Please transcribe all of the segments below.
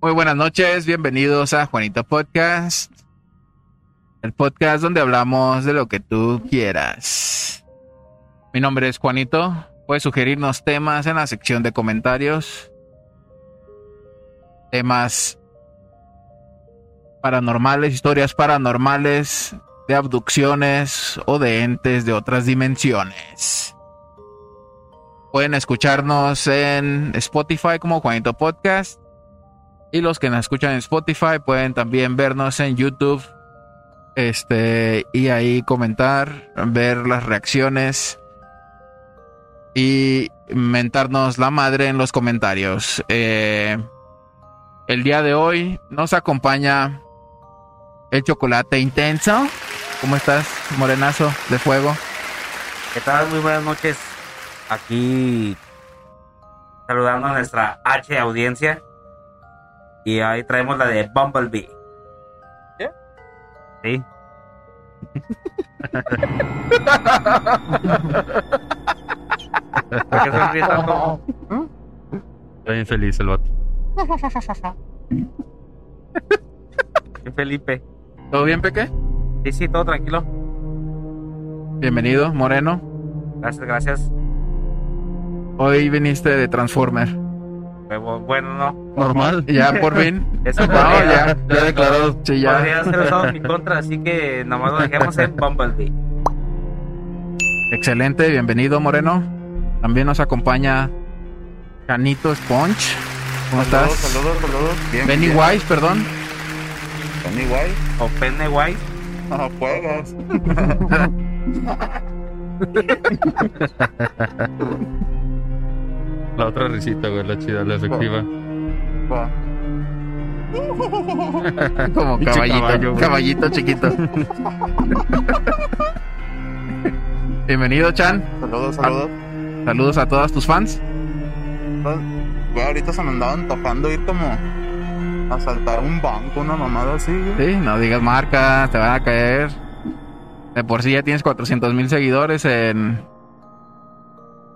Muy buenas noches, bienvenidos a Juanito Podcast, el podcast donde hablamos de lo que tú quieras. Mi nombre es Juanito, puedes sugerirnos temas en la sección de comentarios, temas paranormales, historias paranormales, de abducciones o de entes de otras dimensiones. Pueden escucharnos en Spotify como Juanito Podcast. Y los que nos escuchan en Spotify pueden también vernos en YouTube. Este, y ahí comentar, ver las reacciones y mentarnos la madre en los comentarios. Eh, el día de hoy nos acompaña el chocolate intenso. ¿Cómo estás, morenazo de fuego? ¿Qué tal? Muy buenas noches. Aquí saludando a nuestra H audiencia. Y ahí traemos la de Bumblebee. ¿Qué? Sí. ¿Por qué sonríes tanto? Está bien feliz el vato. ¿Qué Felipe? ¿Todo bien, Peque? Sí, sí, todo tranquilo. Bienvenido, Moreno. Gracias, gracias. Hoy viniste de Transformer. Bueno, no. Normal. Ya, por fin. Eso No, podría, ya, ya declarado. Sí, ya. podría ser usado en mi contra, así que nomás lo dejemos en Bumblebee. Excelente, bienvenido, Moreno. También nos acompaña Canito Sponge. ¿Cómo estás? Saludos, saludos. Bien, Benny bien. Wise, perdón. Benny Wise. O Pennywise. No juegas. La otra risita, güey, la chida, la efectiva. Va. Como caballito, caballo, caballito chiquito. Bienvenido, Chan. Saludos, saludos. Saludos a todas tus fans. Güey, ahorita se me andaba antojando ir como a saltar un banco, una mamada así. güey. Sí, no digas marcas, te van a caer. De por sí ya tienes 400 mil seguidores en.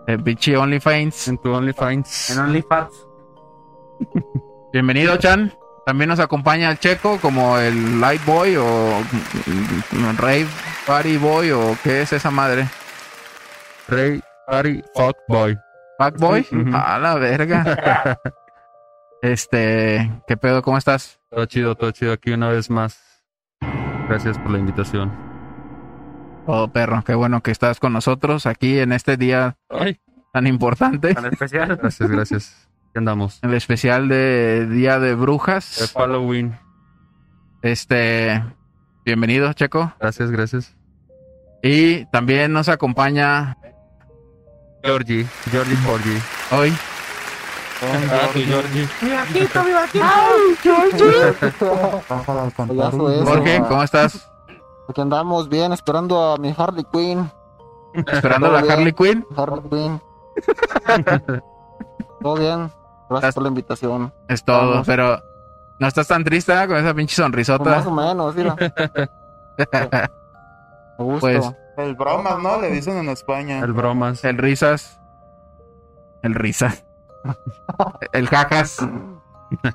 En pinche OnlyFans. En tu OnlyFans. En OnlyFans. Bienvenido, Chan. También nos acompaña el Checo como el Light Boy o mm, Rave Party Boy o qué es esa madre. Rey, Party, Fuck Boy. Back Boy. A la verga. Este, ¿qué pedo? ¿Cómo estás? Todo chido, todo chido aquí una vez más. Gracias por la invitación. Todo perro, qué bueno que estás con nosotros aquí en este día Ay, tan importante, Tan especial. gracias, gracias. ¿Qué andamos? el especial de Día de El Brujas. Halloween. Este, bienvenido, Checo. Gracias, gracias. Y también nos acompaña Georgie, Georgie Georgie. hoy Ah, Georgie. Bájala al cantar. Payaso ese. Jorge, ¿cómo estás? Aquí andamos bien, esperando a mi Harley Quinn. Esperando la Harley Quinn. Harley Quinn. Todo bien. Gracias por la invitación. Es todo, Vamos. pero no estás tan triste ¿eh? con esa pinche Pues más sonrisota. o menos, mira. Me gusta. Pues, El bromas, ¿no? Le dicen en España. El bromas. El risas. El risas. El jajas.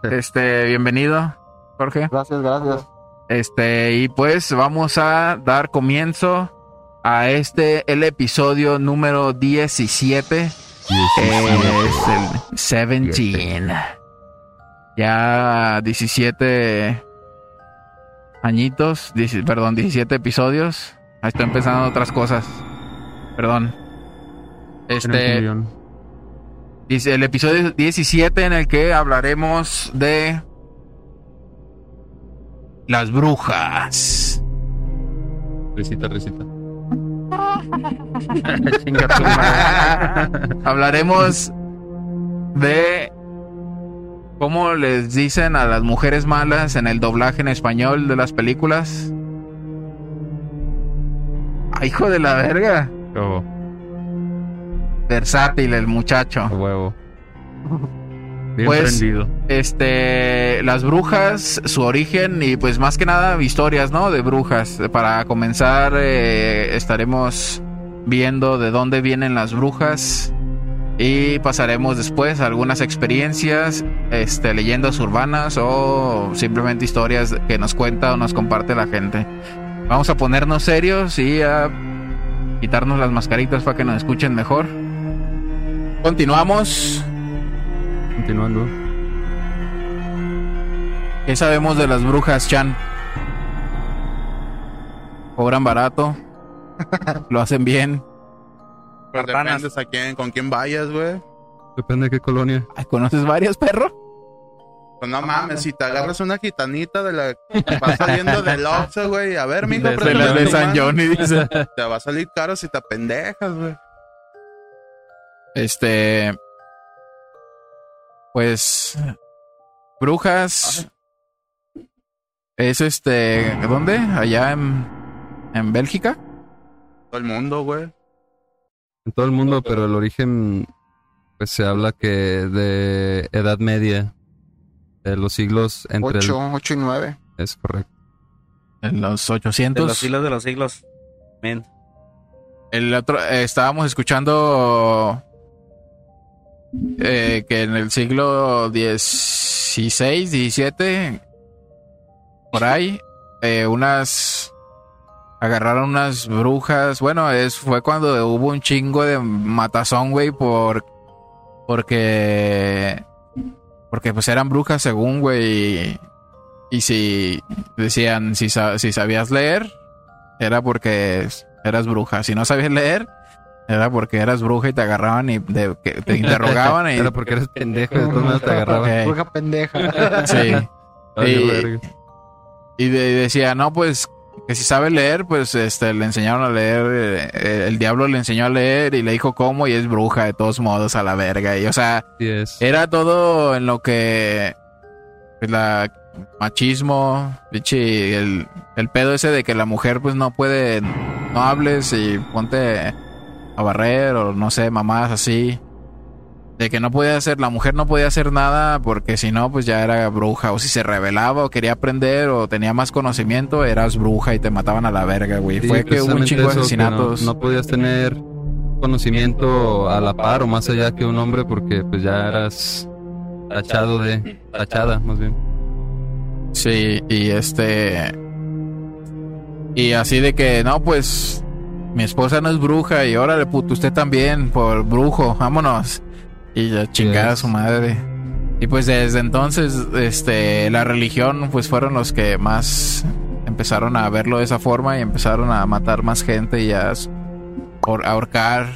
Este, bienvenido, Jorge. Gracias, gracias. Este, y pues vamos a dar comienzo a este, el episodio número 17. Es el 17. Ya 17 añitos, dieci- perdón, 17 episodios. Ahí estoy empezando otras cosas. Perdón. Este, dice el episodio 17 en el que hablaremos de las brujas. Risita, risita. Chinga tu madre. Hablaremos de cómo les dicen a las mujeres malas en el doblaje en español de las películas. ¡Ay, hijo de la verga! Oh, Versátil el muchacho. a huevo. Bien Pues- prendido. Este, las brujas, su origen y pues más que nada historias, ¿no? De brujas. Para comenzar, eh, estaremos viendo de dónde vienen las brujas Y pasaremos después a algunas experiencias, este, leyendas urbanas o simplemente historias que nos cuenta o nos comparte la gente. Vamos a ponernos serios y a quitarnos las mascaritas para que nos escuchen mejor. Continuamos. Continuando. ¿Qué sabemos de las brujas, Chan? Cobran barato. Lo hacen bien. Pues dependes a quién, con quién vayas, güey. Depende de qué colonia. Ay, ¿Conoces varios, perro? Pues no mames, si te agarras una gitanita de la que va saliendo del Oxxo, güey. A ver, mijo, De- las de San. Johnny, dice. Te va a salir caro si te pendejas, güey. Este. Pues. Brujas. Es este. ¿Dónde? Allá en. En Bélgica. Todo el mundo, güey. En todo el mundo, pero el origen, pues se habla que de Edad Media, de los siglos entre el- 8, 8 y 9. Es correcto. En los De 800. los siglos de los siglos. Men. El otro, eh, estábamos escuchando eh, que en el siglo XVI, XVII, por ahí, eh, unas agarraron unas brujas. Bueno, es fue cuando hubo un chingo de matazón, güey, por porque porque pues eran brujas según, güey. Y si decían si, si sabías leer, era porque eras bruja. Si no sabías leer, era porque eras bruja y te agarraban y de- que te interrogaban y Era porque eres pendejo, de todos modos te agarraban. Bruja pendeja. sí. Ay, Y- verga. Y de- decía, no, pues que si sabe leer, pues este le enseñaron a leer, eh, eh, el diablo le enseñó a leer y le dijo cómo y es bruja de todos modos a la verga. Y o sea, era todo en lo que pues, la machismo, el, el pedo ese de que la mujer pues no puede, no hables y ponte a barrer o no sé, mamadas así. De que no podía hacer, la mujer no podía hacer nada porque si no, pues ya era bruja. O si se rebelaba o quería aprender o tenía más conocimiento, eras bruja y te mataban a la verga, güey. Sí, Fue que hubo un chingo de asesinatos. No, no podías tener conocimiento a la par o más allá que un hombre porque pues ya eras tachado de... Tachada, más bien. Sí, y este. Y así de que, no, pues. Mi esposa no es bruja y órale, puto, usted también, por brujo, vámonos. Y ya chingada su madre. Y pues desde entonces, este, la religión, pues fueron los que más empezaron a verlo de esa forma y empezaron a matar más gente y a ahorcar.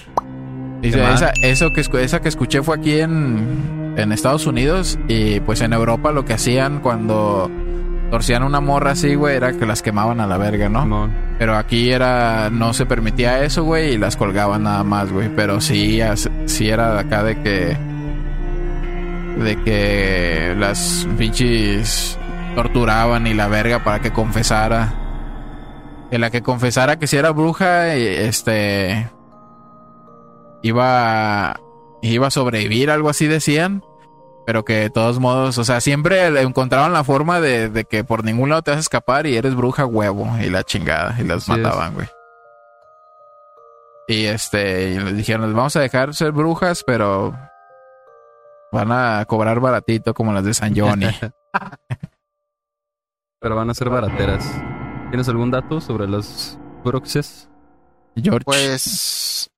Dice, esa, eso que, esa que escuché fue aquí en, en Estados Unidos y pues en Europa lo que hacían cuando torcían una morra así, güey, era que las quemaban a la verga, ¿no? Pero aquí era, no se permitía eso, güey, y las colgaban nada más, güey. Pero sí, sí era acá de que, de que las pinches torturaban y la verga para que confesara. Que la que confesara que si era bruja, y, este, iba, iba a sobrevivir, algo así decían. Pero que de todos modos, o sea, siempre encontraban la forma de, de que por ningún lado te vas a escapar y eres bruja huevo y la chingada y las Así mataban, güey. Y este, y les dijeron, les vamos a dejar ser brujas, pero van a cobrar baratito como las de San Johnny. Pero van a ser barateras. ¿Tienes algún dato sobre las bruxes? George. Pues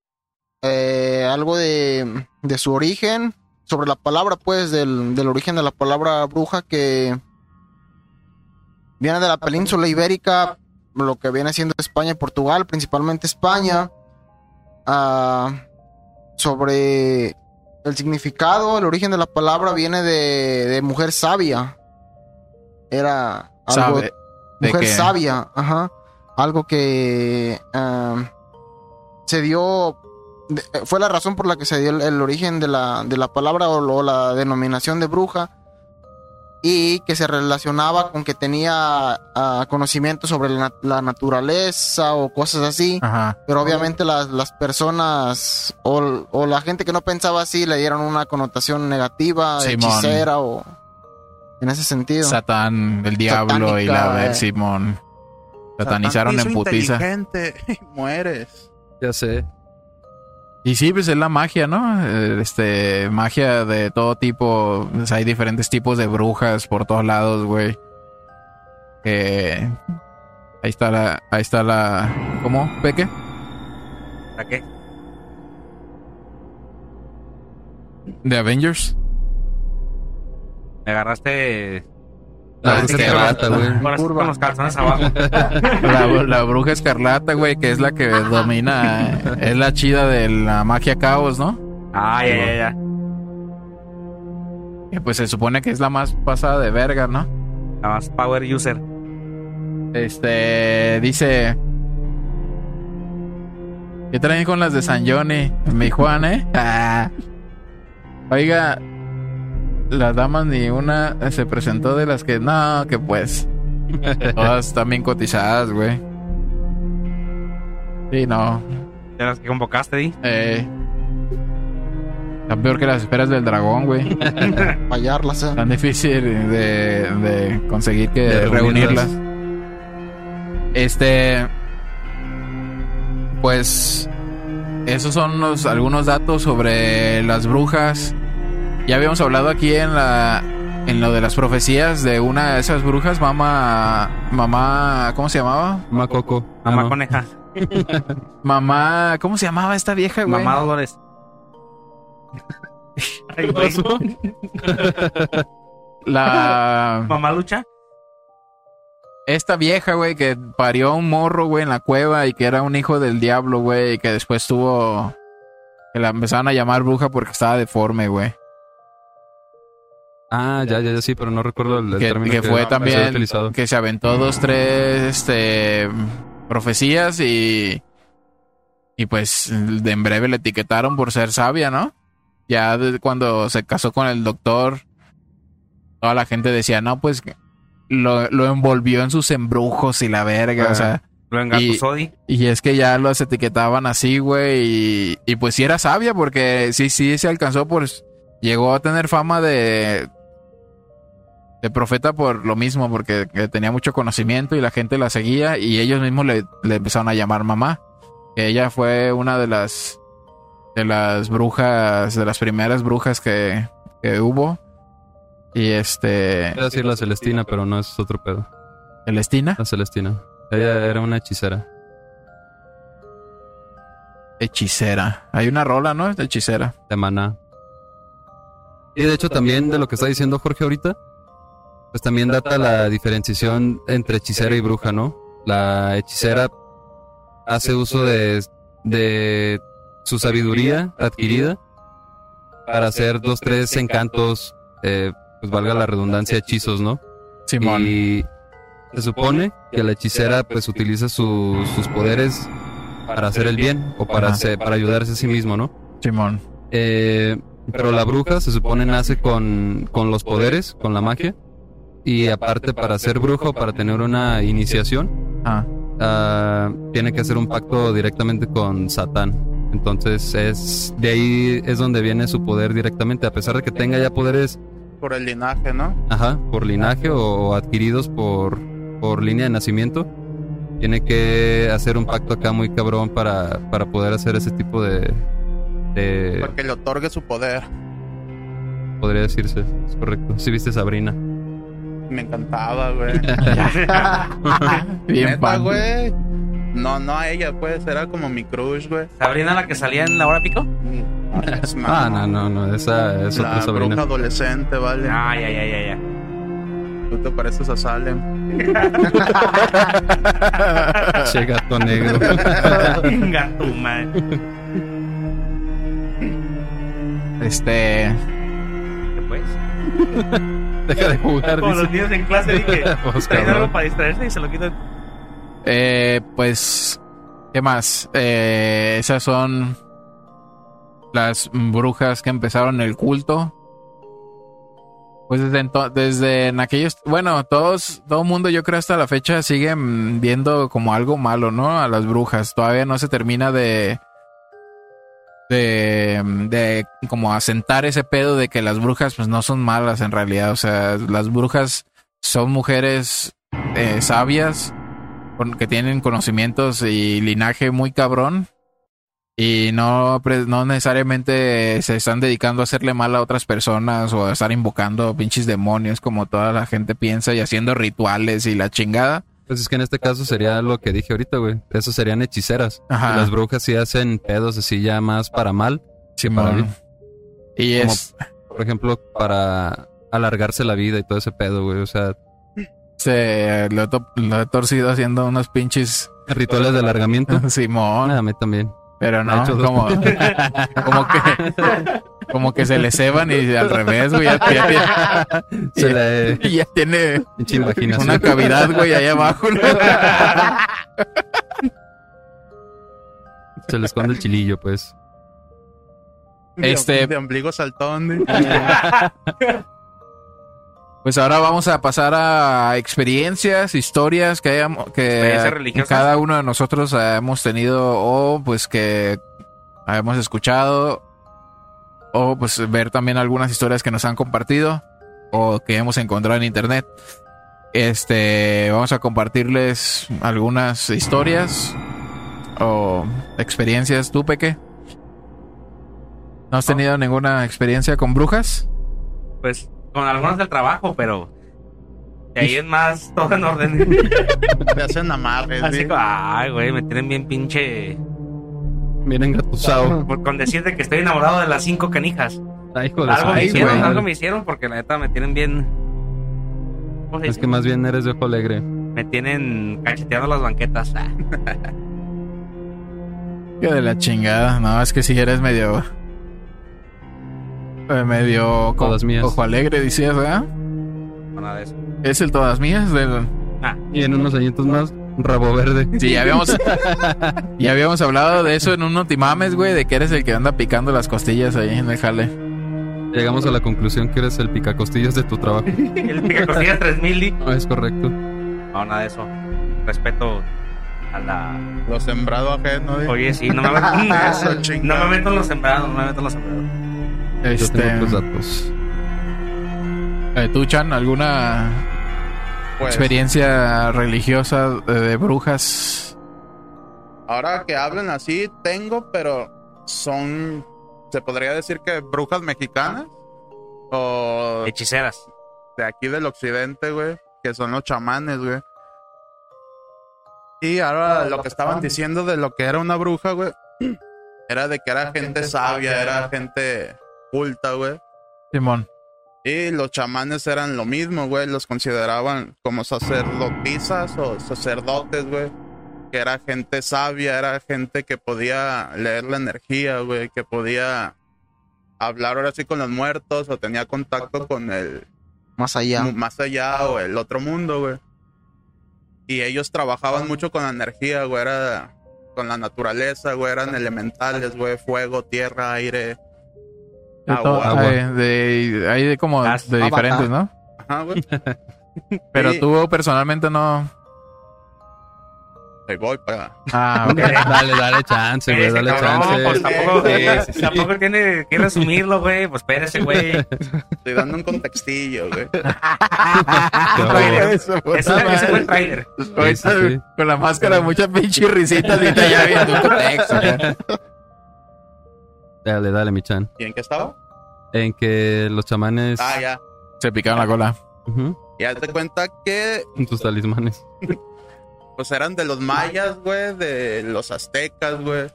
eh, algo de, de su origen, sobre la palabra, pues, del, del origen de la palabra bruja que viene de la península ibérica, lo que viene siendo España y Portugal, principalmente España. Ah, sobre el significado, el origen de la palabra viene de, de mujer sabia. Era algo sabe de mujer que sabia, ajá. Algo que ah, se dio, de- eh, fue la razón por la que se dio el, el origen de la, de la palabra o, lo- la denominación de bruja y que se relacionaba con que tenía ah, conocimiento sobre la, nat- la naturaleza o cosas así. Ajá. Pero obviamente las, las personas o, o la gente que no pensaba así le dieron una connotación negativa, Simón. hechicera o en ese sentido. Satán, el diablo y la ver eh. Simón. Satanizaron Satán en putiza. inteligente y mueres. Ya sé. Y sí, pues es la magia, ¿no? Eh, Este, magia de todo tipo. Hay diferentes tipos de brujas por todos lados, güey. Que ahí está la, ahí está la, ¿cómo? ¿Peque? ¿Para qué? De Avengers. Me agarraste La bruja escarlata, güey. con, los calzones abajo. La, la bruja escarlata, güey, que es la que domina, es la chida de la magia caos, ¿no? Ah, ya, ya, ya. Que pues se supone que es la más pasada de verga, ¿no? Nada más power user. Este dice. ¿Qué traen con las de San Johnny? Mi Juan, ¿eh? Ah. Oiga, las damas ni una se presentó de las que. No, que pues. Todas están bien cotizadas, güey. Sí, no. De las que convocaste, Di. Eh. Están peor que las esperas del dragón, güey. Fallarlas, eh. Tan difícil de, de conseguir que De reunirlas. reunirlas. Este. Pues. Esos son unos- algunos datos sobre las brujas. Ya habíamos hablado aquí en la. En lo de las profecías de una de esas brujas, mamá. Mamá. ¿Cómo se llamaba? Mamá Coco. Ah, Mamá no. coneja. Mamá. ¿Cómo se llamaba esta vieja, güey? Mamá Dolores. Ay, güey. La. Mamá lucha. Esta vieja, güey, que parió un morro, güey, en la cueva y que era un hijo del diablo, güey, y que después tuvo. Que la empezaron a llamar bruja porque estaba deforme, güey. Ah, ya, ya, ya, sí, pero no recuerdo el, el Que, término que fue se había también. utilizado. Que se aventó dos, tres, este. Profecías y. Y pues de en breve le etiquetaron por ser sabia, ¿no? Ya de- cuando se casó con el doctor, toda la gente decía, no, pues lo, lo envolvió en sus embrujos y la verga, o sea. Lo engatusó, Di. Y es que ya los etiquetaban así, güey. Y, y pues sí era sabia porque sí, sí se alcanzó, pues llegó a tener fama de, profeta por lo mismo, porque que tenía mucho conocimiento y la gente la seguía y ellos mismos le, le empezaron a llamar mamá. Ella fue una de las de las brujas, de las primeras brujas que, que hubo. Y este, a decir la Celestina, pero no es otro pedo. Celestina, La Celestina. Ella era una hechicera. hechicera. Hay una rola, ¿no? De hechicera. de maná. Y de hecho también de lo que está diciendo Jorge ahorita, pues también data la diferenciación entre hechicera y bruja, ¿no? La hechicera hace uso de, de su sabiduría adquirida para hacer dos, tres encantos, eh, pues valga la redundancia, hechizos, ¿no? Simón. Y se supone que la hechicera pues utiliza su- sus poderes para hacer el bien o para, hacer- para ayudarse a sí mismo, ¿no? Simón. Eh, pero la bruja se supone nace con, con los poderes, con la magia. Y aparte para ser brujo, para tener una iniciación, Ah. ah, tiene que hacer un pacto directamente con Satán. Entonces es de ahí es donde viene su poder directamente, a pesar de que tenga ya poderes, Por el linaje, ¿no? ajá, por linaje o, o adquiridos por, por línea de nacimiento. Tiene que hacer un pacto acá muy cabrón para, para poder hacer ese tipo de, de Para que le otorgue su poder. podría decirse, es correcto. Si viste Sabrina. Me encantaba, güey. Bien Neta, güey. No, no a ella, pues. Era como mi crush, güey. Sabrina la que salía en la hora pico. Ah, no, no, no, esa es otra La bruja Sabrina. adolescente, vale. Ah, ya, ya, ya, ya. Tú te pareces a Salem. Che gato negro. Venga, tu madre. Este. ¿Qué pues? Deja de jugar, Como los niños en clase dije, Pues, traen algo para distraerse y se lo quitan. Eh, pues. ¿Qué más? Eh, esas son. Las brujas que empezaron el culto. Pues desde, ento- desde en aquellos. Bueno, todos. Todo el mundo, yo creo, hasta la fecha siguen viendo como algo malo, ¿no? A las brujas. Todavía no se termina de. De, de como asentar ese pedo de que las brujas pues no son malas en realidad. O sea, las brujas son mujeres eh, sabias que tienen conocimientos y linaje muy cabrón Y no, no necesariamente se están dedicando a hacerle mal a otras personas o a estar invocando pinches demonios como toda la gente piensa y haciendo rituales y la chingada. Pues es que en este caso sería lo que dije ahorita, güey. Eso serían hechiceras. Ajá. Y las brujas sí hacen pedos así ya más para mal. para bien. Y Como- es, Por ejemplo, para alargarse la vida y todo ese pedo, güey. O sea, se, lo, he to- lo he torcido haciendo unos pinches rituales de alargamiento. Simón. A mí también. Pero no, como que como que se le ceban y al revés, güey. Ya, ya Se le tiene, ya tiene pinche imaginación. una cavidad, güey, ahí abajo. ¿no? Se le esconde el chilillo, pues. De- Este- De ombligo saltón. de- Pues ahora vamos a pasar a experiencias, historias que hayamos, que cada uno de nosotros hemos tenido o pues que hemos escuchado o pues ver también algunas historias que nos han compartido o que hemos encontrado en internet. Este, vamos a compartirles algunas historias o experiencias. ¿Tú, Peque? ¿No has tenido ninguna experiencia con brujas? Pues con algunos del trabajo, pero de ahí es más todo en orden. Te hacen amarres. Así ay, güey, me tienen bien pinche. Bien engatusado. Por, con decirte que estoy enamorado de las cinco canijas. Ay, hijo de Algo me hicieron, güey. algo me hicieron porque la neta me tienen bien. ¿Cómo se Es que más bien eres de ojo alegre. Me tienen cacheteando las banquetas. Ah. Que de la chingada. No, es que si eres medio. eh, medio. co- Todas mías. Ojo alegre, decías, ¿verdad? No, nada de eso. Es el todas mías. Del... Y en unos añitos más, rabo verde. Sí, ya habíamos. ya habíamos hablado de eso en un Notimames, güey, de que eres el que anda picando las costillas ahí en el jale. Llegamos a la conclusión que eres el picacostillas de tu trabajo. El picacostillas 3000 di. No, es correcto. No, nada de eso. Respeto a la. Lo sembrado ajeno. de- Oye, sí, no me meto, Eso, no me meto en los sembrados, no me meto en los sembrados. Yo Este. tengo otros datos. eh, ¿Tú, Chan, alguna Pues, experiencia religiosa de, de brujas? Ahora que hablan así, tengo, pero son. Se podría decir que brujas mexicanas. O Hechiceras. de aquí del occidente, güey. Que son los chamanes, güey. Y ahora lo que estaban diciendo de lo que era una bruja, güey. Era de que era gente sabia, era gente culta, güey. Simón. Y los chamanes eran lo mismo, güey. Los consideraban como sacerdotisas o sacerdotes, güey. Que era gente sabia, era gente que podía leer la energía, güey. Que podía hablar ahora sí con los muertos o tenía contacto con el Más allá. más allá o el otro mundo, güey. Y ellos trabajaban mucho con la energía, güey. Era con la naturaleza, güey. Eran elementales, güey. Fuego, tierra, aire. De Agua. to- Agua. Hay de, hay de como Gas. de diferentes, ¿no? Ajá, güey. Pero Sí. tú personalmente no. Ahí voy para. Ah, ok. dale, dale chance, güey, dale cabrón, chance. pues tampoco, Sí, sí, sí. tampoco tiene que resumirlo, güey. Pues espérese, güey. Estoy dando un contextillo, güey. Qué Ese ese fue el trailer. Ahorita, Sí, sí. Con la máscara, muchas pinches risitas y te ya viendo un contexto. ya. Dale, dale, mi chan. ¿Y en qué estaba? En que los chamanes. Ah, ya. Se picaron la cola. Ujú, Ya te cuenta que con tus talismanes. pues eran de los mayas, güey, de los aztecas, güey.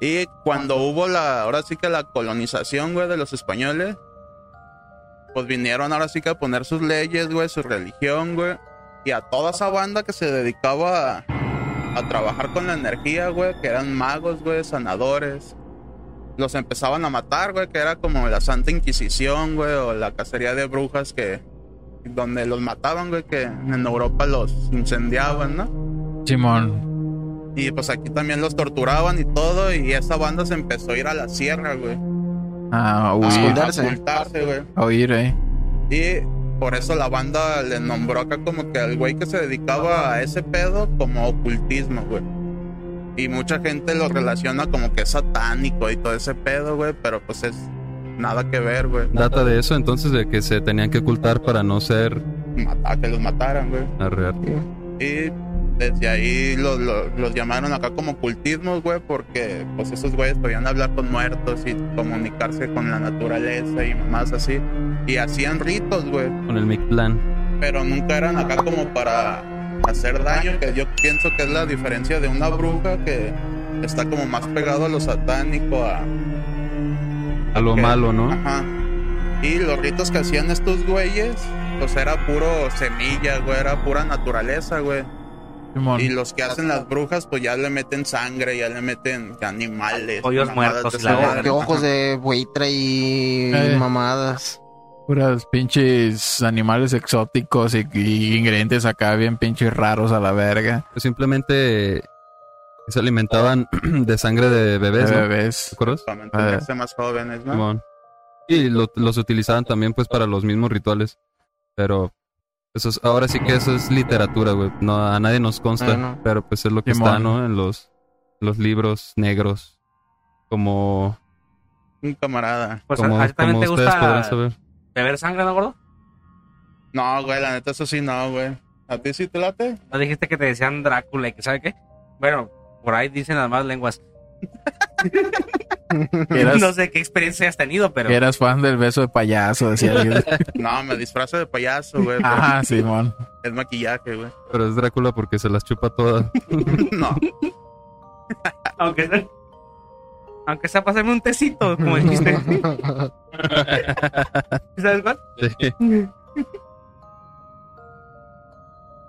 Y cuando hubo la, ahora sí que la colonización, güey, de los españoles, pues vinieron ahora sí que a poner sus leyes, güey, su religión, güey. Y a toda esa banda que se dedicaba a, a trabajar con la energía, güey, que eran magos, güey, sanadores. Los empezaban a matar, güey, que era como la Santa Inquisición, güey, o la cacería de brujas que... Donde los mataban, güey, que en Europa los incendiaban, ¿no? Simón. Y pues aquí también los torturaban y todo. Y esa banda se empezó a ir a la sierra, güey. Ah, A huir. esconderse. ocultarse, güey. A huir, eh. Y por eso la banda le nombró acá como que al güey que se dedicaba a ese pedo como ocultismo, güey. Y mucha gente lo relaciona como que es satánico y todo ese pedo, güey. Pero pues es nada que ver, güey. Data de eso, entonces, de que se tenían que ocultar para no ser Mata- que los mataran, güey. arrear. Y desde ahí lo- lo- los llamaron acá como cultismos, güey, porque pues esos güeyes podían hablar con muertos y comunicarse con la naturaleza y más así. Y hacían ritos, güey, Con el Mictlán. pero nunca eran acá como para hacer daño, que yo pienso que es la diferencia de una bruja que está como más pegado a lo satánico, a, A lo que- malo, ¿no? Ajá. Y los ritos que hacían estos güeyes, pues era puro semilla, güey, era pura naturaleza, güey. Simón. Y los que hacen las brujas, pues ya le meten sangre, ya le meten animales. Pollos muertos de la. Que ojos de buitre y Eh. mamadas. Puras pinches animales exóticos y, y ingredientes acá bien pinches raros a la verga. Pues simplemente se alimentaban de sangre de bebés, De ¿no? bebés. ¿Te mantenerse más jóvenes, ¿no? Simón. Y lo- los utilizaban también pues para los mismos rituales. Pero eso es- ahora sí que eso es literatura, güey. No, a nadie nos consta. Pero pues es lo que Simón. está, ¿no? En los, los libros negros. Como, Un camarada. Pues como, a, a como te gusta saber. Beber sangre, ¿no, gordo? No, güey, la neta, eso sí, no, güey. ¿A ti sí te late? ¿No dijiste que te decían Drácula y que sabe qué? Bueno, por ahí dicen las más lenguas. Eras, No sé qué experiencia has tenido, pero... eras fan del beso de payaso, decía alguien. No, me disfrazo de payaso, güey. Ajá, Simón. Es maquillaje, güey. Pero es Drácula porque se las chupa todas. No. Aunque sea... Aunque sea pasarme un tecito, como dijiste. ¿Sabes cuál? Sí.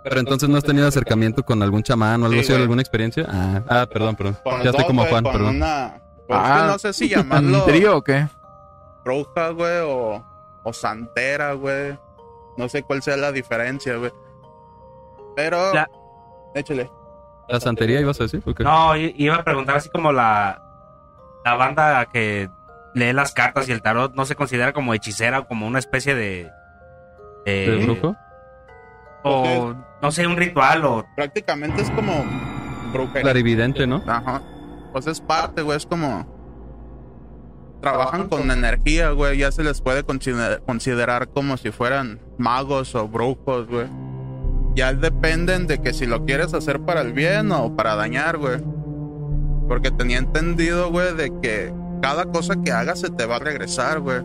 Pero entonces no has tenido acercamiento con algún chamán o algo Sí, así, güey. alguna experiencia. Ah, ah, perdón, perdón. Con Ya estoy como Juan, con perdón. Una... Pues es Ah. que no sé si llamarlo ¿Un trío o qué? bruja, güey, o, o santera, güey. No sé cuál sea la diferencia, güey. Pero... La- Échale. ¿La santería ibas a decir? ¿O qué? No, iba a preguntar así como la... La banda que lee las cartas y el tarot no se considera como hechicera o como una especie de... de- ¿De brujo? O, no sé, un ritual o... Prácticamente es como brujería. Clarividente, ¿no? Ajá. Pues es parte, güey. Es como. Trabajan con energía, güey. Ya se les puede consider- considerar como si fueran magos o brujos, güey. Ya dependen de que si lo quieres hacer para el bien o para dañar, güey. Porque tenía entendido, güey, de que cada cosa que hagas se te va a regresar, güey.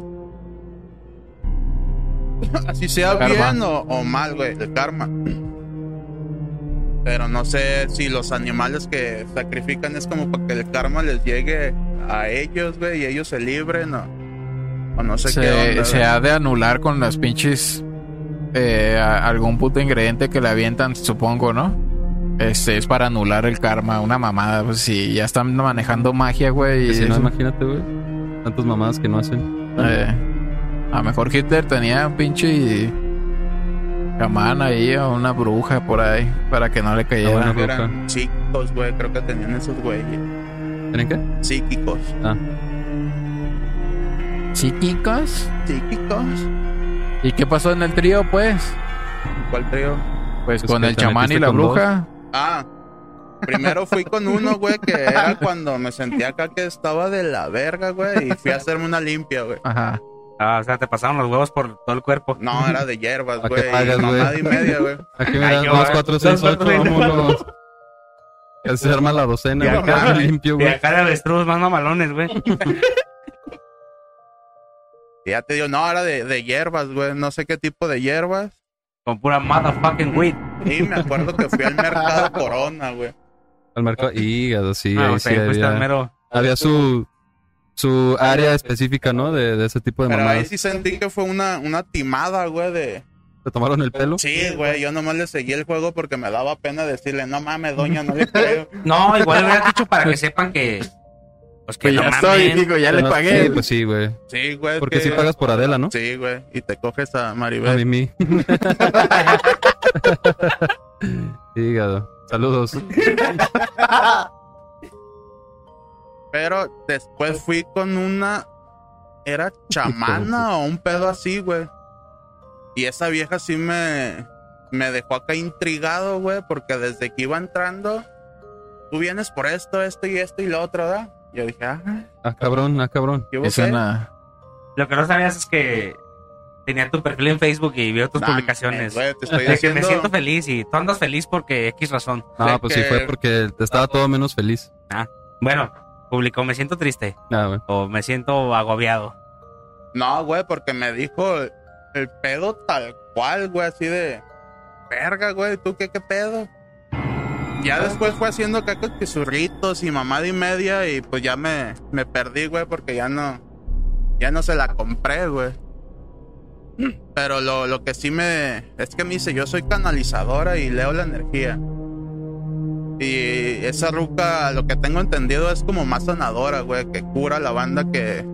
Así sea bien o, o mal, güey, el karma. Pero no sé si los animales que sacrifican es como para que el karma les llegue a ellos, güey, y ellos se libren o, o no sé qué Se, onda. se ha de anular con las pinches. eh, algún puto ingrediente que le avientan, supongo, ¿no? Este es para anular el karma, una mamada. Pues si ya están manejando magia, güey. Si no, imagínate, güey. Tantas mamadas que no hacen. eh, a lo mejor Hitler tenía un pinche chamán ahí o una bruja por ahí para que no le cayera. buena Que bruja. eran psíquicos, güey, creo que tenían esos güeyes. ¿Tienen qué? Psíquicos. Ah, ¿Psíquicos? ¿Psíquicos? ¿Y qué pasó en el trío, pues? ¿Cuál trío? Pues, Pues con el chamán y la dos. Ah, primero fui con uno, güey, que era cuando me sentía acá que estaba de la verga, güey, y fui a hacerme una limpia, güey. Ajá. Ah, o sea, te pasaron los huevos por todo el cuerpo. No, era de hierbas, ¿A qué güey. y mamada y media, güey. aquí me das yo, dos, cuatro, Dos, seis, cuatro, ocho, seis, vámonos. Ya se arma la docena, güey, ya. limpio, Y güey. acá de avestruz más mamalones, güey. Y ya te digo, no, era de, de hierbas, güey. No sé qué tipo de hierbas. Con pura motherfucking weed. Y me acuerdo que fui al mercado Corona, güey. Al mercado, hígado, sí, Ah, ahí o sí había, mero... había su, su área específica, ¿no? De, de ese tipo de Pero ahí mamadas. sí sentí que fue una, una timada, güey, de... ¿Te tomaron el pelo? Sí, güey, yo nomás le seguí el juego porque me daba pena decirle, no mames, doña, no le creo. No, igual le hubieras dicho para que sepan que... Pues que Pues no ya estoy, mamen. digo, ya le pagué. Sí, pues sí, güey. Sí, güey. Porque que- si pagas por Adela, ¿no? Sí, güey, y te coges a A Maribel. Mimi. Hígado. Saludos. Pero después fui con una. ¿Era chamana o un pedo así, güey? Y esa vieja sí me. Me dejó acá intrigado, güey, porque desde que iba entrando. Tú vienes por esto, esto y esto y lo otro, ¿verdad? Yo dije, ah, Ah, cabrón, ah, cabrón. ¿qué hubo Es una. Lo que no sabías es que tenía tu perfil en Facebook y vio tus publicaciones. güey, te estoy De que diciendo. me siento feliz y tú andas feliz porque X razón. No, pues sí que- fue porque estaba todo menos feliz. Bueno, publicó me siento triste Ah, güey. o me siento agobiado. No, güey, porque me dijo el, el pedo tal cual, güey, así de. Verga, güey, ¿tú qué, qué pedo? Ya después fue haciendo cacos pisurritos y mamada y media y pues ya me, me perdí, güey, porque ya no. Ya no se la compré, güey. Pero lo, lo que sí me. Es que me dice, yo soy canalizadora y leo la energía. Y esa ruca, lo que tengo entendido, es como más sanadora, güey, que cura a la banda que,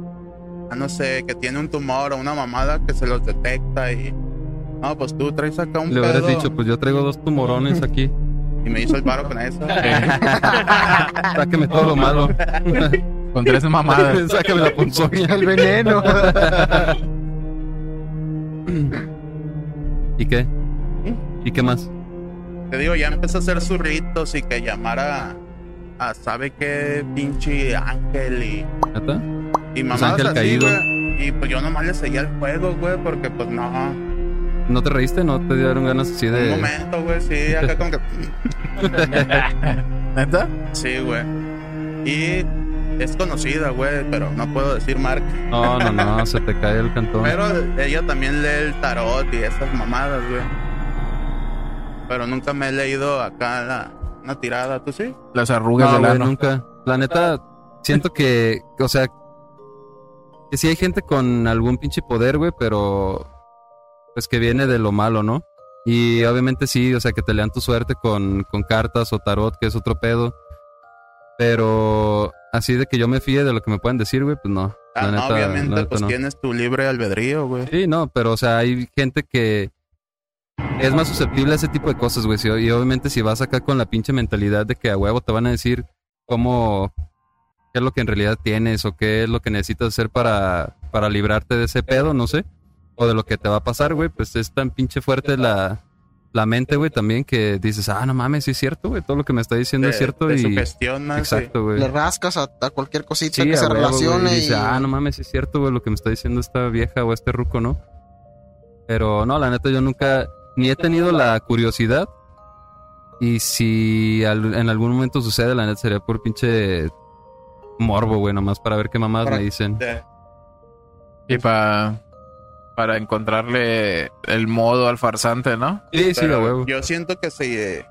ah, no sé, que tiene un tumor o una mamada que se los detecta y... No, pues tú traes acá un Le hubieras pedo dicho, pues yo traigo dos tumorones aquí. Y me hizo el paro con eso. Sáqueme todo lo malo. Con tres mamadas. Sáqueme la ponzoña. El veneno. ¿Y qué? ¿Y qué más? Te digo, ya empezó a hacer zurritos y que llamara a, sabe qué pinche ángel y, ¿Neta? y Pues mamadas ángel así. Y pues yo nomás le seguía el juego, güey, porque pues no. ¿No te reíste? ¿No te dieron ganas así Un de...? momento, güey, sí, acá como que... ¿Neta? Sí, güey. Y es conocida, güey, pero no puedo decir marca. No, no, no, se te cae el cantón. Pero ella también lee el tarot y esas mamadas, güey. Pero nunca me he leído acá la, una tirada, ¿tú sí? Las arrugas No, güey, ano. nunca. La neta, siento que, o sea, que sí hay gente con algún pinche poder, güey, pero pues que viene de lo malo, ¿no? Y obviamente sí, o sea, que te lean tu suerte con, con cartas o tarot, que es otro pedo. Pero así de que yo me fíe de lo que me pueden decir, güey, pues no. Ah, neta, obviamente, neta pues no. tienes tu libre albedrío, güey. Sí, no, pero o sea, hay gente que es más susceptible a ese tipo de cosas, güey. Y obviamente si vas acá con la pinche mentalidad de que a huevo te van a decir cómo, qué es lo que en realidad tienes o qué es lo que necesitas hacer para, para librarte de ese pedo, no sé. O de lo que te va a pasar, güey, pues es tan pinche fuerte la, la mente, güey, también que dices, ah, no mames, sí es cierto, güey, todo lo que me está diciendo es cierto te y... sugestionas, Exacto, güey. Le rascas a, a cualquier cosita Sí, que a se huevo, relacione y y... dice, ah, no mames, sí es cierto, güey, lo que me está diciendo esta vieja o este ruco, ¿no? Pero no, la neta, yo nunca, ni he tenido la curiosidad. Y si al- en algún momento sucede, la neta sería por pinche morbo, güey, nomás para ver qué mamás Para- me dicen. Y para para encontrarle el modo al farsante, ¿no? Sí, sí, a huevo. Yo siento que se eh,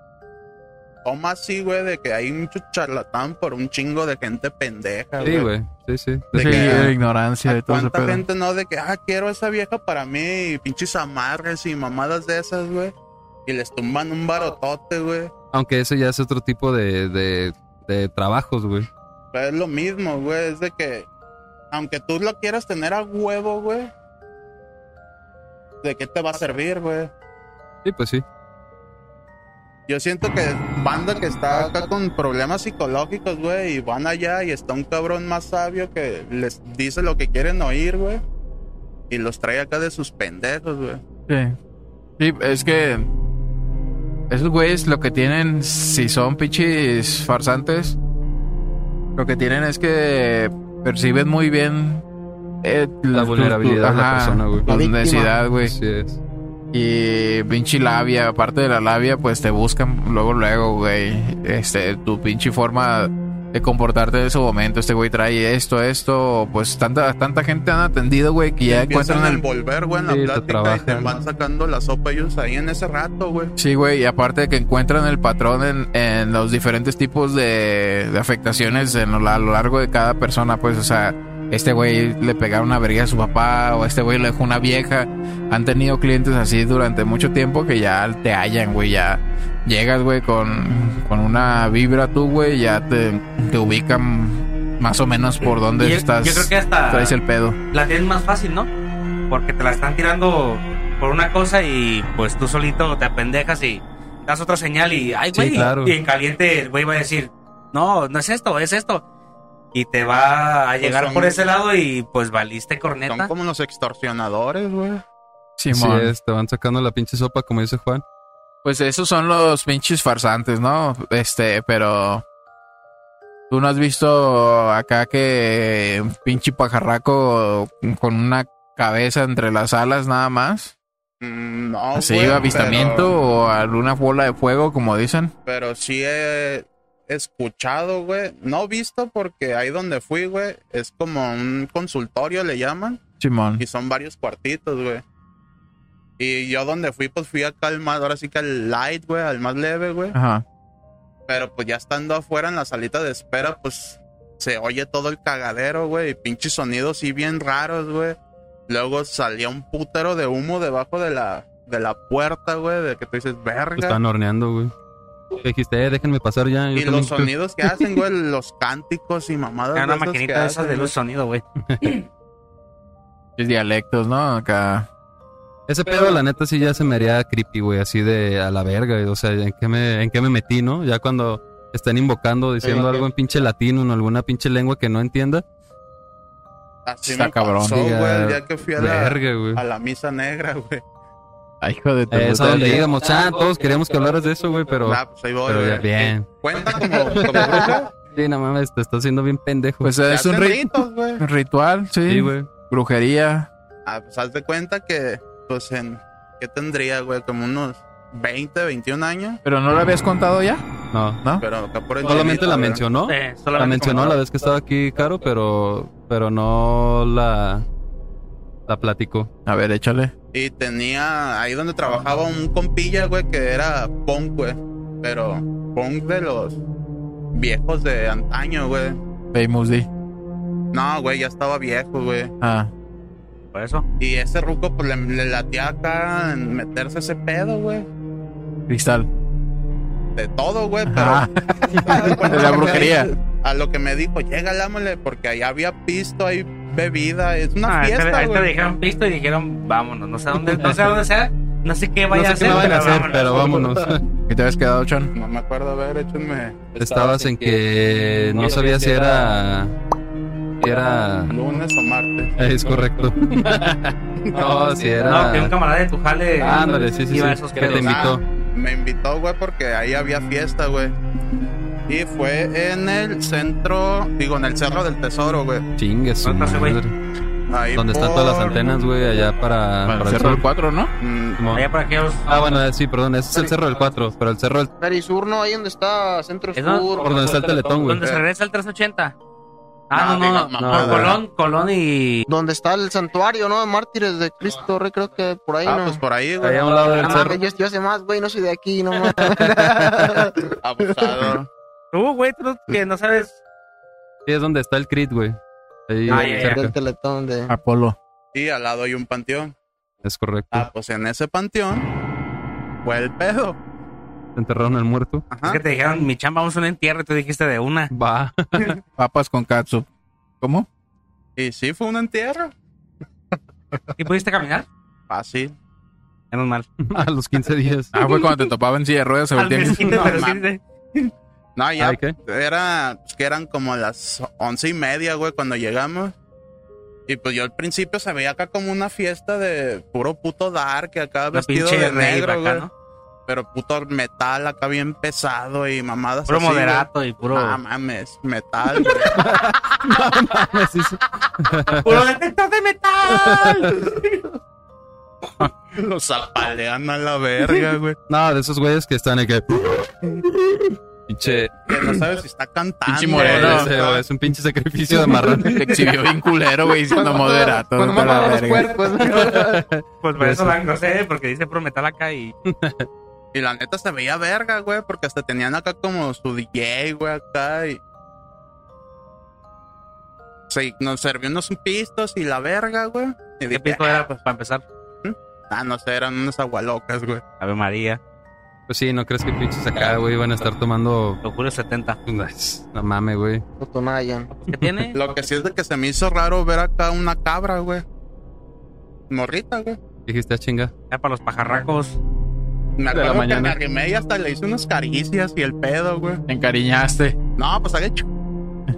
toma así, güey, de que hay mucho charlatán por un chingo de gente pendeja, Sí, güey, sí, sí. De Sí, que- de ignorancia y todo ese ¿Cuánta pedo. gente no de que, ah, quiero esa vieja para mí, y pinches amarres y mamadas de esas, güey? Y les tumban un barotote, güey. Aunque ese ya es otro tipo de, de, de trabajos, güey. Pero es lo mismo, güey. Es de que, aunque tú lo quieras tener a huevo, güey, ¿de qué te va a servir, güey? Sí, pues sí. Yo siento que banda que está acá con problemas psicológicos, güey, y van allá y está un cabrón más sabio que les dice lo que quieren oír, güey. Y los trae acá de sus pendejos, güey. Sí. Sí, es que esos güeyes lo que tienen, si son pinches farsantes, lo que tienen es que perciben muy bien eh, La vulnerabilidad tu- de la persona, güey. La necesidad, güey. Así es. Y pinche labia, aparte de la labia, pues te buscan luego, luego, güey. Este, tu pinche forma de comportarte en ese momento. Este güey trae esto, esto. Pues tanta, tanta gente han atendido, güey, que ya Empiezan encuentran el envolver, güey, en la Sí, te plática y te van sacando la sopa ellos ahí en ese rato, güey. Sí, güey, y aparte de que encuentran el patrón en, en los diferentes tipos de, de afectaciones en a lo largo de cada persona, pues, o sea, este güey le pegaron una verga a su papá o este güey le dejó una vieja. Han tenido clientes así durante mucho tiempo que ya te hallan, güey, ya llegas, güey, con, con una vibra tú, güey, ya te, te ubican más o menos por dónde estás, yo creo que hasta- traes el pedo. La tienes más fácil, ¿no? Porque te la están tirando por una cosa y pues tú solito te apendejas y das otra señal y, ay, Sí, güey. claro. Y en caliente el güey va a decir, no, no es esto, es esto. Y te va a Pues llegar son- por ese lado y pues valiste Son corneta. como los extorsionadores, güey. Así Simón. es, te van sacando la pinche sopa, como dice Juan. Pues esos son los pinches farsantes, ¿no? Este, pero. ¿Tú no has visto acá que un pinche pajarraco con una cabeza entre las alas nada más. Mm, No, ¿Así güey, avistamiento pero- o alguna bola de fuego, como dicen? Pero sí he escuchado, güey. No visto porque ahí donde fui, güey, es como un consultorio, le llaman. Simón. Y son varios cuartitos, güey. Y yo donde fui, pues fui acá al más, ahora sí que al light, güey, al más leve, güey. Ajá. Pero pues ya estando afuera en la salita de espera, pues se oye todo el cagadero, güey. Y pinches sonidos sí bien raros, güey. Luego salía un putero de humo debajo de la, de la puerta, güey, de que tú dices, verga. Estaban horneando, güey. ¿Qué dijiste? Eh, déjenme pasar ya. yo Y también los sonidos que hacen, güey, los cánticos y mamadas. Era una maquinita de esas de luz sonido, güey. Es dialectos, ¿no? Acá. Ese pedo, la neta, sí ya se me haría creepy, güey. Así de a la verga, güey. O sea, ¿en qué me, en qué me metí, no? Ya cuando estén invocando, diciendo algo en pinche latino, en alguna pinche lengua que no entienda. Así Está me cabrón. pasó, güey, el día que fui a la, Verga, güey. a la misa negra, güey. Ay, hijo de tu Eh, Es a donde íbamos. Ah, todos queríamos que hablaras de eso, güey, pero... Ah, pues ahí voy, Pero ya, güey. bien. Cuenta como, como bruja. Sí, no mames, te estás haciendo bien pendejo. Pues es un ritos, güey. un ritual, sí. sí, güey. Brujería. Ah, pues haz de cuenta que, pues en, ¿qué tendría, güey? Como unos 20, 21 años. ¿Pero no lo habías contado ya? No. ¿No? Pero acá por el Solamente la mencionó. Eh, La solamente mencionó como- la vez que estaba aquí, Caro, pero, pero no la, la platicó. A ver, échale. Y tenía ahí donde trabajaba un compilla, güey, que era punk, güey. Pero punk de los viejos de antaño, güey. Famous D. No, güey, ya estaba viejo, güey. Ah. Por eso. Y ese ruco, pues le, le latía acá en meterse ese pedo, güey. Cristal. De todo, güey, pero. Ah. Haz de la brujería. A lo que me dijo, llega, lámale, porque allá había pisto, hay bebida, es una Ah, fiesta, ahí te güey. dijeron visto y dijeron, vámonos. No sé a dónde, no sé a dónde sea. No sé qué vaya no a sé hacer. qué a hacer, vámonos. pero vámonos. ¿Qué te habías quedado, Chan? No me acuerdo, a ver, échenme. Estabas en que no sabía si era... Si era... Lunes o martes. Es correcto. No, si era... No, que un camarada de tu jale. Ándale, sí, sí, iba a sí. esos Que te invitó. Ah, me invitó, güey, porque ahí había fiesta, güey. Y fue en el centro, digo, en el Cerro del Tesoro, güey. Chingue su madre. Ahí Donde están todas las antenas, güey, allá para, Para para el cerro del sur. 4, ¿no? Mm. Allá por aquellos. Ah, bueno, eh, sí, perdón, ese es el cerro del 4, pero el cerro del... Perisur, ¿no? Ahí donde está Centro. Sur. Por donde está el teletón, güey. Donde se regresa el 380. Ah, No, no, no, Colón, Colón y. Donde está el santuario, ¿no? Mártires de Cristo Rey, creo que por ahí, Ah, ¿no? pues por ahí, güey. Ahí a un lado del Ah, cerro. yo, yo sé más, güey, no soy de aquí, no mames. Abusado. Tú, güey, tú que no sabes. Sí, es donde está el crit, güey. Ahí Ah, ya. cerca. Del teletón de... Apolo. Y al lado hay un panteón. Es correcto. Ah, pues en ese panteón fue el pedo. Enterraron al muerto. Es Ajá. que te dijeron, mi chamba, vamos a un entierro y tú dijiste de una. Va. Papas con katsup. ¿Cómo? Y sí, fue un entierro. ¿Y pudiste caminar? Fácil. Menos mal. a los 15 días. Ah, fue cuando te topaba en silla de ruedas. se Al mesquite, No, pero sí, sí. No, ya Ay, ¿qué? era, pues, que eran como las once y media, güey, cuando llegamos. Y pues yo al principio se veía acá como una fiesta de puro puto dark, acá La vestido pinche de rave negro, acá, güey. ¿no? Pero puto metal acá bien pesado y mamadas Puro así, güey. moderato y puro. No mames, metal, güey. Sí, sí. ¡Puro detector de metal! Los apalean a la verga, güey. No, de esos güeyes que están que. Pinche. Que no sabes si está cantando. Pinche moreno. ese, güey, es un pinche sacrificio de marrano. Te exhibió bien culero, güey, diciendo moderato. Cuando matan los verga. cuerpos. Pues por eso la no sé, porque dice puro metal acá y. Y la neta se veía verga, güey, porque hasta tenían acá como su DJ, güey, acá y... Sí, nos sirvió unos pistos y la verga, güey. Y ¿Qué dije, pisto era, pues, para empezar? ah, no sé, eran unas agualocas, güey. Ave María. Pues sí, ¿no crees que pinches acá, güey, van a estar tomando. Lo juro 70. No mames, güey. Totonayan. ¿Qué tiene? Lo que sí es de que se me hizo raro ver acá una cabra, güey. Morrita, güey. Dijiste a chinga. Ya para los pajarracos. Me De la acuerdo que mañana. me arrimé y hasta le hice unas caricias y el pedo, güey. Te encariñaste. No, pues haga chu-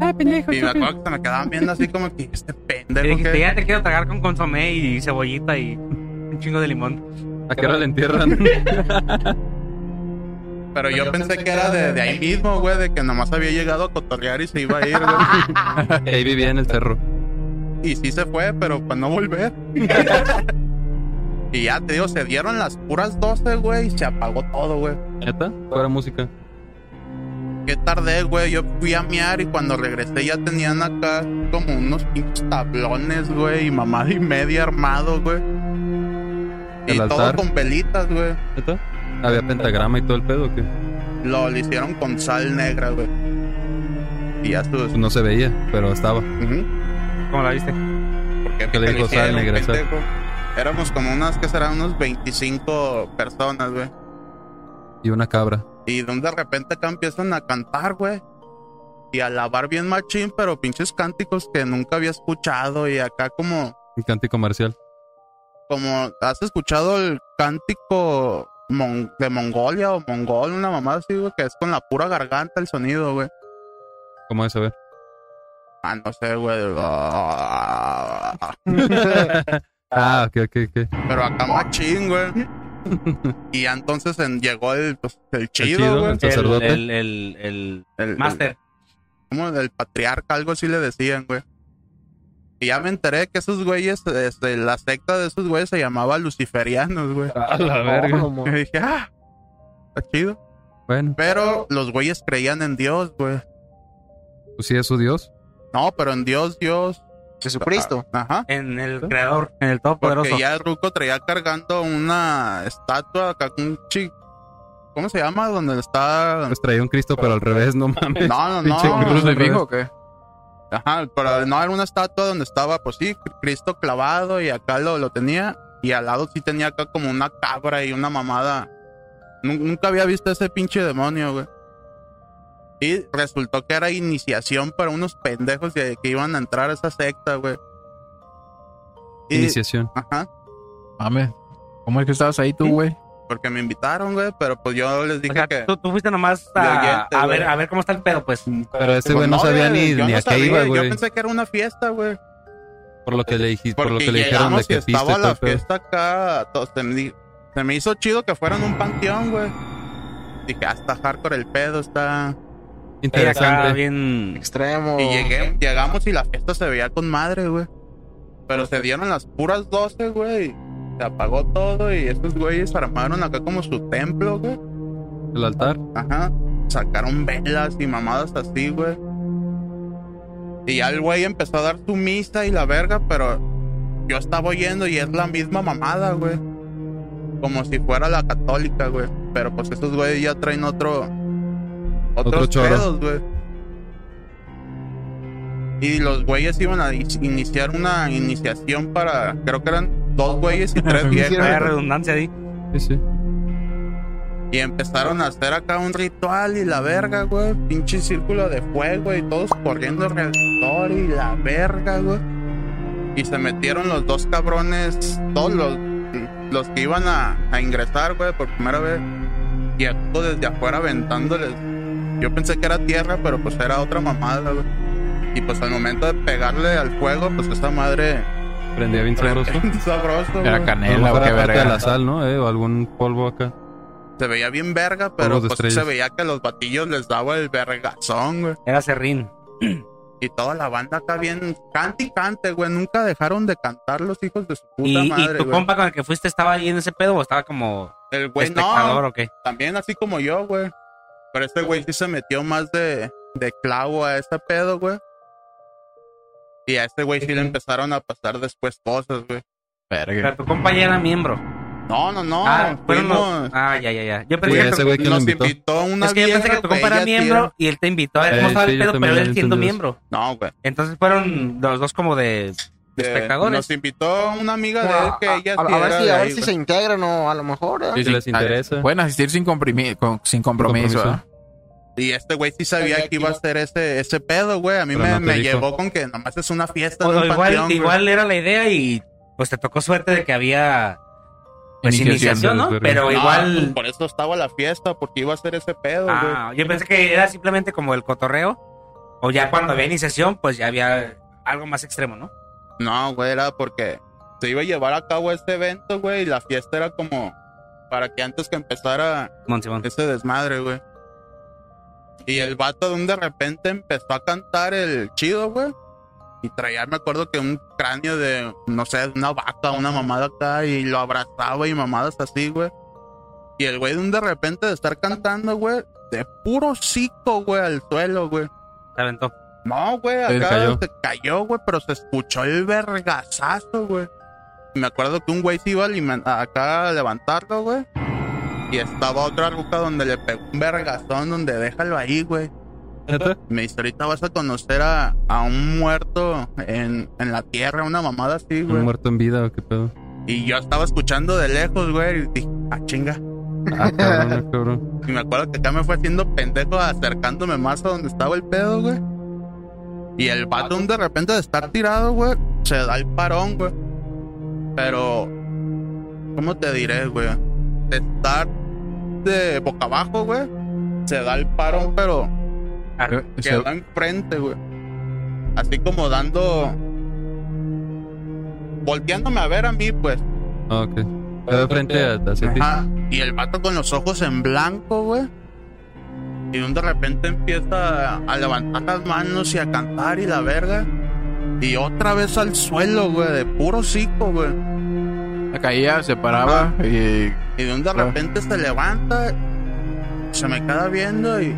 Ah, pendejo. Y me acuerdo que se me quedaban viendo así como que este Y pendejo dijiste, que... ya te quiero tragar con consomé y cebollita y un chingo de limón. ¿A qué hora le entierran? Pero yo pensé que era de, de ahí mismo, güey, de que nomás había llegado a cotorrear y se iba a ir, güey. Ahí vivía en el cerro. y sí se fue, pero para no volver. y ya te digo, se dieron las puras 12, güey, y se apagó todo, güey. ¿Neta? Fuera música. Qué tardé, güey. Yo fui a miar y cuando regresé ya tenían acá como unos pinches tablones, güey, y mamada y media armado, güey. Y ¿El todo altar? con velitas, güey. ¿Neta? ¿Había pentagrama y todo el pedo o qué? Lo, lo hicieron con sal negra, güey. Y ya estuvo. Pues no se veía, pero estaba. ¿Cómo la viste? Porque ¿Qué le dijo sal negra? Éramos como unas, que serán? Unos 25 personas, güey. Y una cabra. Y donde de repente acá empiezan a cantar, güey. Y a lavar bien machín, pero pinches cánticos que nunca había escuchado. Y acá como, Un cántico comercial. Como, ¿has escuchado el cántico mon- de Mongolia o mongol? Una mamada así, güey, que es con la pura garganta el sonido, güey. ¿Cómo es a ver? Ah, no sé, güey. Ah, ok, ok, ok. Pero acá machín, güey. Y ya entonces en- llegó el, pues, el chido, chido, güey. el sacerdote. El, el, el, El, el el- máster. como el patriarca, algo así le decían, güey. Y ya me enteré que esos güeyes, este, la secta de esos güeyes se llamaba luciferianos, güey. A la verga. ¿Cómo? Y dije, ah, está chido. Bueno, Pero los güeyes creían en Dios, güey. pues sí es su dios. No, pero en Dios, Dios. Jesucristo. Ajá. En el creador, en el todopoderoso. Porque ya el Ruco traía cargando una estatua acá con un chi... ¿Cómo se llama? Donde está... Pues traía un Cristo, pero al revés, no mames. No, no, no. cruz de fijo o qué? Ajá, pero no era una estatua donde estaba, pues sí, Cristo clavado y acá lo, lo tenía. Y al lado sí tenía acá como una cabra y una mamada. Nun- Nunca había visto ese pinche demonio, güey. Y resultó que era iniciación para unos pendejos que, que iban a entrar a esa secta, güey. Y- Iniciación. Ajá, Mames. ¿Cómo es que estabas ahí tú, güey? Porque me invitaron, güey, pero pues yo les O dije sea, que... tú, tú fuiste nomás a, oyente, a güey. ver, a ver cómo está el pedo, pues. Pero este Pues güey no, sabía ni, yo ni no a qué iba, Yo güey. pensé que era una fiesta, güey. Por lo que le dijiste, por lo que le dijeron de que piste estaba la fiesta acá. todo- se, me, se me hizo chido que fueran un panteón, güey. Dije, hasta hardcore el pedo, está... Interesante. bien. Extremo. Y llegué, llegamos y la fiesta se veía con madre, güey. Pero se dieron las puras 12, güey. Se apagó todo y estos güeyes armaron acá como su templo, güey. El altar. Ajá. Sacaron velas y mamadas así, güey. Y ya el güey empezó a dar su misa y la verga, pero yo estaba oyendo y es la misma mamada, güey. Como si fuera la católica, güey. Pero pues esos güeyes ya traen otro. Otros Otro pedos, güey. Y los güeyes iban a in- iniciar una iniciación para. Creo que eran dos güeyes y tres viejas. Güey. redundancia ahí. Sí, sí. Y empezaron a hacer acá un ritual y la verga, güey. Pinche círculo de fuego y todos corriendo alrededor y la verga, güey. Y se metieron los dos cabrones, todos los, los que iban a, a ingresar, güey, por primera vez. Y esto desde afuera aventándoles. Yo pensé que era tierra, pero pues era otra mamada, güey. Y pues al momento de pegarle al fuego, pues esa madre... Prendía bien sabroso. sabroso, Era canela o qué de la verga. sal, ¿no? Eh, o algún polvo acá. Se veía bien verga, pero pues se veía que a los batillos les daba el vergazón, güey. Era serrín. Y toda la banda acá bien cante y cante, güey. Nunca dejaron de cantar los hijos de su puta ¿Y, y madre, tu güey. compa con el que fuiste estaba ahí en ese pedo o estaba como El güey espectador no, o qué? también así como yo, güey. Pero este güey sí se metió más de, de clavo a ese pedo, güey. Y a este güey sí le empezaron a pasar después cosas, güey. Pero tu compa ya era miembro. No, no, no. ah, fueron los- fuimos- ah, ya, ya, ya. Yo pensé que, ese tu- güey que lo nos invitó. invitó una es que yo pensé vieja, que tu compa güey, era ella sí miembro y él te invitó a ver cómo Eh, estaba sí, el yo pedo, también pero él siendo miembro. No, güey. Entonces fueron los dos como de, de espectadores. Nos invitó una amiga de él que a, ella a- sí a ver era si, de a ver ahí, si güey. se integran o a lo mejor. ¿eh? Si les interesa. Pueden asistir sin, comprimi- con- sin compromiso. compromiso. ¿eh? Y este güey sí sabía que iba a hacer ese, ese pedo, güey. A mí me, no me llevó con que nomás es una fiesta O en un igual, panteón, igual era la idea y pues te tocó suerte de que había pues, Iniciación. iniciación, ¿no? Pero No, pues, igual... por eso estaba la fiesta, porque iba a ser ese pedo, güey. Ah, yo pensé que era simplemente como el cotorreo. O ya cuando había iniciación, pues ya había algo más extremo, ¿no? No, güey, era porque se iba a llevar a cabo este evento, güey, y la fiesta era como para que antes que empezara Simón. ese desmadre, güey. Y el vato de un de repente empezó a cantar el chido, güey. Y traía, me acuerdo que un cráneo de, no sé, de una vaca, una mamada acá, y lo abrazaba y mamadas así, güey. Y el güey de un de repente de estar cantando, güey, de puro hocico, güey, al suelo, güey. Se aventó. No, güey, acá cayó. se cayó, güey, pero se escuchó el vergazazo, güey. Y me acuerdo que un güey se iba a acá a levantarlo, güey. Y estaba otra ruca donde le pegó un vergazón, donde déjalo ahí, güey. Me dice, ahorita vas a conocer a, a un muerto en, en la tierra, una mamada así, ¿Un güey. muerto en vida o qué pedo? Y yo estaba escuchando de lejos, güey, y dije, ah, chinga. Ah, cabrón, cabrón. Y me acuerdo que acá me fue haciendo pendejo acercándome más a donde estaba el pedo, güey. Y el vato de repente de estar tirado, güey, se da el parón, güey. Pero, ¿cómo te diré, güey? De estar de boca abajo, güey, se da el parón, pero se- quedó enfrente, güey. Así como dando... Volteándome a ver a mí, pues. Ah, ok. Quedó frente a. Ajá. Y el vato con los ojos en blanco, güey. Y de repente empieza a, a levantar las manos y a cantar y la verga. Y otra vez al suelo, güey, de puro cico, güey. Se caía, se paraba y Y de un de repente se levanta, se me queda viendo y